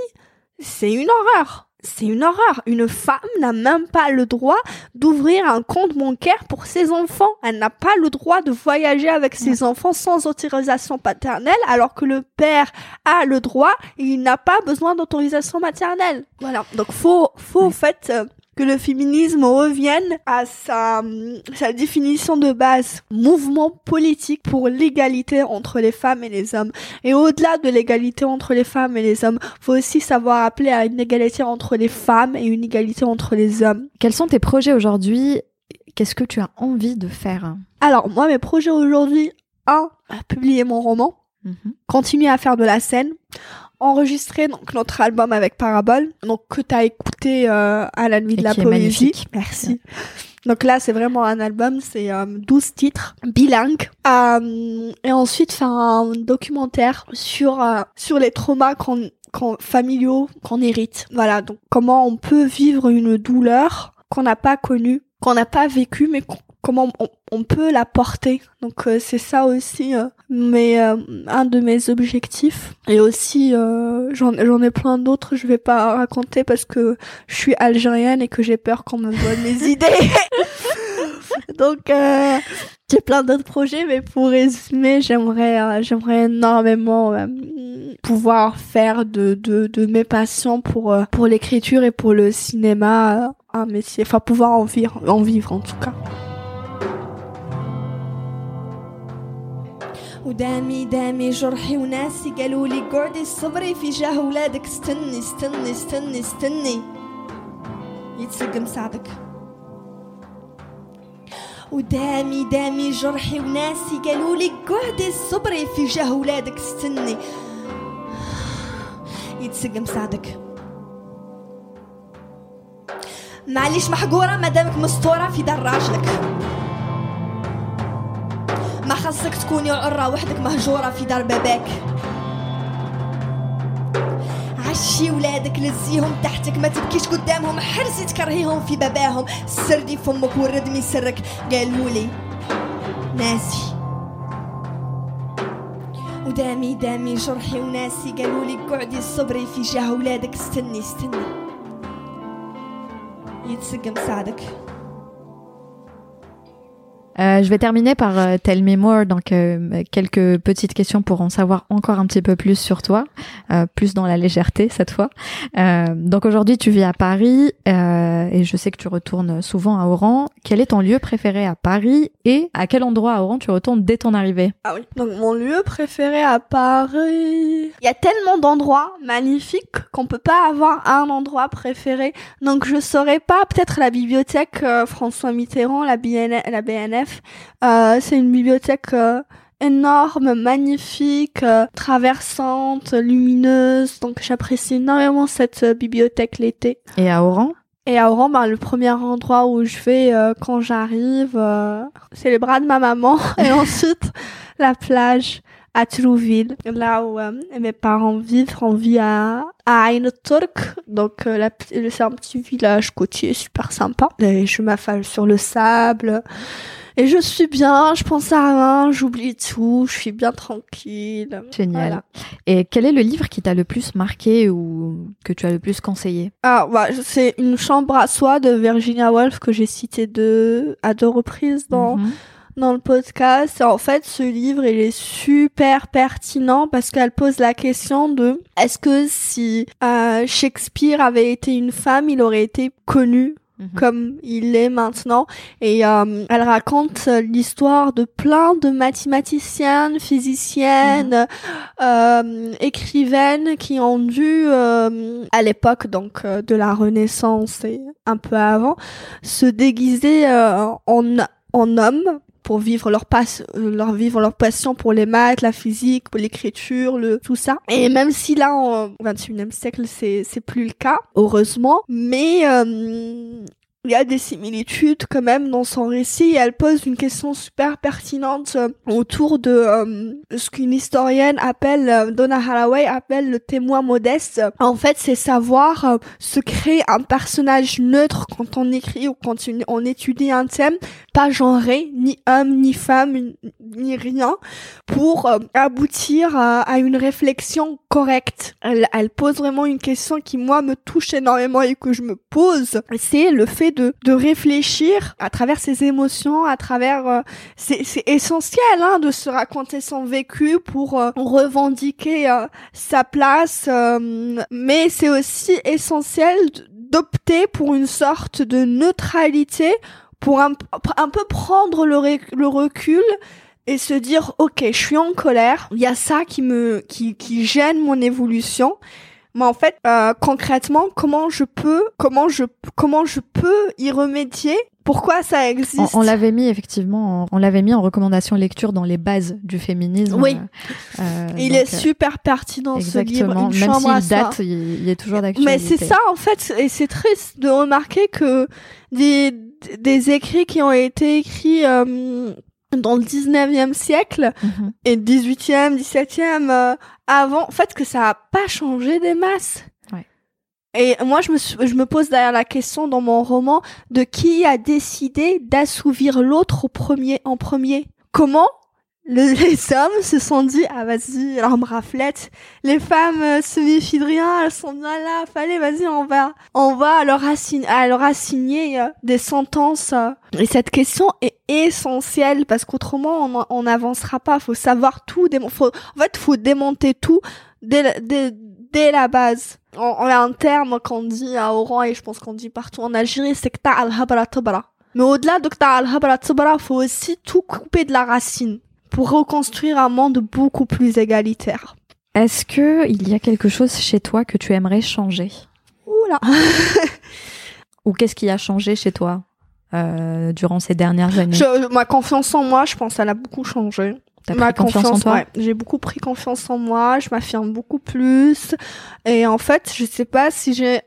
c'est une horreur. C'est une horreur. Une femme n'a même pas le droit d'ouvrir un compte bancaire pour ses enfants. Elle n'a pas le droit de voyager avec ses enfants sans autorisation paternelle, alors que le père a le droit et il n'a pas besoin d'autorisation maternelle. Voilà. Donc faut, faut en fait euh, que le féminisme revienne à sa, sa définition de base. Mouvement politique pour l'égalité entre les femmes et les hommes. Et au-delà de l'égalité entre les femmes et les hommes, faut aussi savoir appeler à une égalité entre les femmes et une égalité entre les hommes. Quels sont tes projets aujourd'hui? Qu'est-ce que tu as envie de faire? Alors, moi, mes projets aujourd'hui, un, publier mon roman, Mhm. continuer à faire de la scène, enregistrer donc notre album avec Parabole, donc que t'as écouté euh, à la nuit Et de la poésie. Merci. Donc là, c'est vraiment un album, c'est euh, 12 titres, bilingues. Euh, et ensuite, faire un documentaire sur, euh, sur les traumas qu'on, qu'on, familiaux qu'on hérite. Voilà, donc comment on peut vivre une douleur qu'on n'a pas connue, qu'on n'a pas vécue, mais qu'on- comment on, on peut la porter. Donc euh, c'est ça aussi euh, mais euh, un de mes objectifs. Et aussi, j'en ai plein d'autres, je vais pas raconter parce que je suis algérienne et que j'ai peur qu'on me vole mes idées. Donc, j'ai plein d'autres projets, mais pour résumer, j'aimerais, j'aimerais énormément pouvoir faire de, de, de mes passions pour, pour l'écriture et pour le cinéma un métier. Enfin, pouvoir en vivre, en vivre en tout cas. ودامي دامي جرحي وناسي قالوا لي قعدي صبري في جاه ولادك استني استني استني استني. يتسقم سعدك ودامي دامي جرحي وناسي قالوا لي قعدي صبري في جاه ولادك استني. يتسقم سعدك معليش محقورة مادامك مستورة في دار راجلك. ما خصك تكوني عرة وحدك مهجورة في دار باباك. عشي ولادك لزيهم تحتك ما تبكيش قدامهم حرزي تكرهيهم في باباهم. سردي فمك وردمي سرك قالوا لي. ناسي. ودامي دامي جرحي وناسي قالوا لي قعدي صبري في جاه ولادك استني استني. يتسقم سعدك Euh, je vais terminer par euh, Tell Me More, donc euh, quelques petites questions pour en savoir encore un petit peu plus sur toi, euh, plus dans la légèreté cette fois. Euh, donc aujourd'hui tu vis à Paris et je sais que tu retournes souvent à Oran. Quel est ton lieu préféré à Paris et à quel endroit à Oran tu retournes dès ton arrivée? Ah oui. Donc mon lieu préféré à Paris. Il y a tellement d'endroits magnifiques qu'on peut pas avoir un endroit préféré. Donc je saurais pas. Peut-être la bibliothèque François Mitterrand, la, BN la BNF. Euh, c'est une bibliothèque euh, énorme, magnifique, euh, traversante, lumineuse. Donc j'apprécie énormément cette bibliothèque l'été. Et à Oran? Et à Oran, ben, le premier endroit où je vais euh, quand j'arrive, euh, c'est les bras de ma maman. Et ensuite, la plage à Trouville, là où euh, mes parents vivent. On vit à, à Turk. Donc, c'est un petit village côtier super sympa. Et je m'affale sur le sable. Et je suis bien, je pense à rien, j'oublie tout, je suis bien tranquille. Génial. Voilà. Et quel est le livre qui t'a le plus marqué ou que tu as le plus conseillé? Ah, bah, c'est une chambre à soie de Virginia Woolf que j'ai cité deux, à deux reprises dans, Mhm. dans le podcast. Et en fait, ce livre, il est super pertinent parce qu'elle pose la question de est-ce que si euh, Shakespeare avait été une femme, il aurait été connu? Mhm. comme il est maintenant. Et euh, elle raconte euh, l'histoire de plein de mathématiciennes, physiciennes, euh, écrivaines qui ont dû, euh, à l'époque donc euh, de la Renaissance et un peu avant, se déguiser euh, en, en homme pour vivre leur passe leur vivre leur passion pour les maths, la physique, l'écriture, le tout ça. Et même si là en 21e siècle c'est c'est plus le cas, heureusement, mais euh, il y a des similitudes quand même dans son récit et elle pose une question super pertinente euh, autour de euh, ce qu'une historienne appelle, euh, Donna Haraway appelle le témoin modeste. En fait, c'est savoir se créer un personnage neutre quand on écrit ou quand on- étudie un thème, pas genré, ni homme, ni femme, ni rien, pour aboutir à une réflexion correcte. Elle, elle pose vraiment une question qui, moi, me touche énormément et que je me pose. C'est le fait de, de réfléchir à travers ses émotions, à travers... euh, c'est essentiel hein, de se raconter son vécu pour euh, revendiquer euh, sa place, euh, mais c'est aussi essentiel d'opter pour une sorte de neutralité pour un, peu prendre le recul et se dire ok je suis en colère il y a ça qui me qui, qui gêne mon évolution mais en fait euh, concrètement comment je peux comment je comment je peux y remédier? Pourquoi ça On, existe? on l'avait mis effectivement, en- on l'avait mis en recommandation lecture dans les bases du féminisme. Oui. Euh, euh, il est super pertinent euh, ce livre Exactement. une Même s'il date, il, il est toujours d'actualité. Mais c'est ça en fait, et c'est triste de remarquer que des, des écrits qui ont été écrits euh, dans le 19e siècle Mhm. et 18e, 17e euh, avant, en fait que ça a pas changé des masses. Ouais. Et moi je me suis- je me pose d'ailleurs la question dans mon roman de qui a décidé d'assouvir l'autre au premier en premier? Comment le- les hommes se sont dit ah vas-y alors me raflette. Les femmes euh, se méfient de rien elles sont bien là. Fallait vas-y on va on va leur assigner à leur assigner euh, des sentences euh. et cette question est essentielle parce qu'autrement on on n'avancera pas. Faut savoir tout faut en fait faut démonter tout dès la, dès, dès la base. On, on a un terme qu'on dit à Oran et je pense qu'on dit partout en Algérie c'est que al-habra tabra mais au-delà de que al-habra tabra faut aussi tout couper de la racine pour reconstruire un monde beaucoup plus égalitaire. Est-ce que il y a quelque chose chez toi que tu aimerais changer? Oula. Ou qu'est-ce qui a changé chez toi euh, durant ces dernières années? Je- ma confiance en moi, je pense, elle a beaucoup changé. Ma pris confiance, en toi? ouais. J'ai beaucoup pris confiance en moi, je m'affirme beaucoup plus. Et en fait, je sais pas si j'ai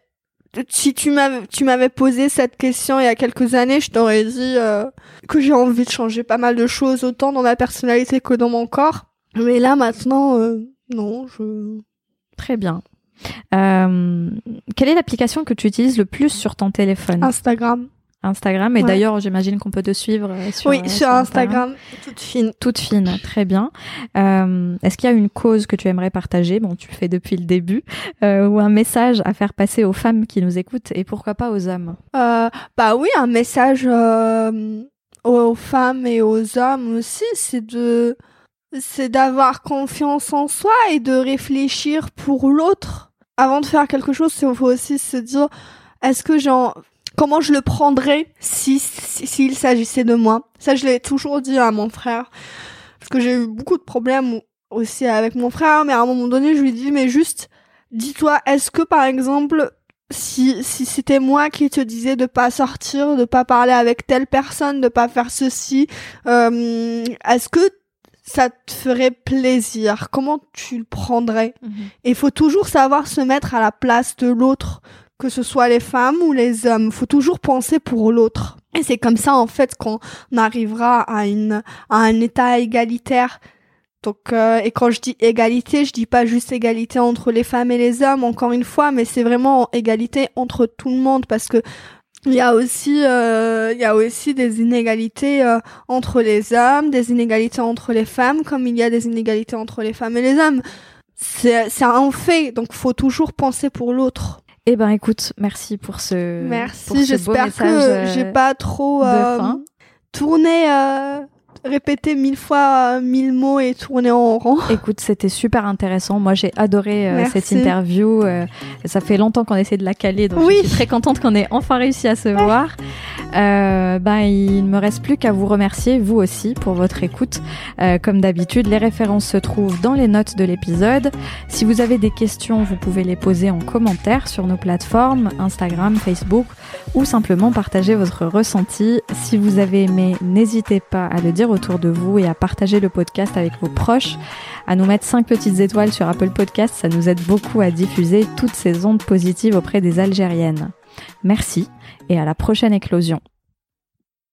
si tu m'avais tu m'avais posé cette question il y a quelques années, je t'aurais dit euh, que j'ai envie de changer pas mal de choses autant dans ma personnalité que dans mon corps. Mais là maintenant euh, non, je Très bien. Euh, quelle est l'application que tu utilises le plus sur ton téléphone? Instagram. Instagram. Et Ouais. d'ailleurs, j'imagine qu'on peut te suivre euh, sur, oui, euh, sur Instagram, toute fine. Toute fine, très bien. Euh, Est-ce qu'il y a une cause que tu aimerais partager? Bon, tu le fais depuis le début. ou un message à faire passer aux femmes qui nous écoutent et pourquoi pas aux hommes? Bah oui, un message aux femmes et aux hommes aussi, c'est de c'est d'avoir confiance en soi et de réfléchir pour l'autre. Avant de faire quelque chose, il faut aussi se dire est-ce que j'en comment je le prendrais si si- s'il s'agissait de moi. Ça je l'ai toujours dit à mon frère parce que j'ai eu beaucoup de problèmes aussi avec mon frère, mais à un moment donné, je lui dis mais juste dis-toi est-ce que par exemple si, si c'était moi qui te disais de pas sortir, de pas parler avec telle personne, de pas faire ceci, euh, est-ce que ça te ferait plaisir? Comment tu le prendrais? Et il faut toujours savoir se mettre à la place de l'autre, que ce soit les femmes ou les hommes. faut toujours penser pour l'autre. Et c'est comme ça en fait qu'on arrivera à une à un état égalitaire. Donc euh, et quand je dis égalité, je dis pas juste égalité entre les femmes et les hommes encore une fois, mais c'est vraiment égalité entre tout le monde parce que il y a aussi euh, y a aussi des inégalités euh, entre les hommes, des inégalités entre les femmes comme il y a des inégalités entre les femmes et les hommes. C'est c'est un fait, donc faut toujours penser pour l'autre. Eh ben, écoute, merci pour ce, Merci, j'espère que j'ai pas trop euh, tourné euh, répéter mille fois euh, mille mots et tourner en rond. Écoute, c'était super intéressant. Moi, j'ai adoré euh, cette interview. Euh, ça fait longtemps qu'on essaie de la caler, donc Oui. je suis très contente qu'on ait enfin réussi à se voir. Euh, ben, il ne me reste plus qu'à vous remercier, vous aussi, pour votre écoute. Comme d'habitude, les références se trouvent dans les notes de l'épisode. Si vous avez des questions, vous pouvez les poser en commentaire sur nos plateformes Instagram, Facebook ou simplement partager votre ressenti. Si vous avez aimé, n'hésitez pas à le dire autour de vous et à partager le podcast avec vos proches, à nous mettre 5 petites étoiles sur Apple Podcast, ça nous aide beaucoup à diffuser toutes ces ondes positives auprès des Algériennes. Merci et à la prochaine éclosion.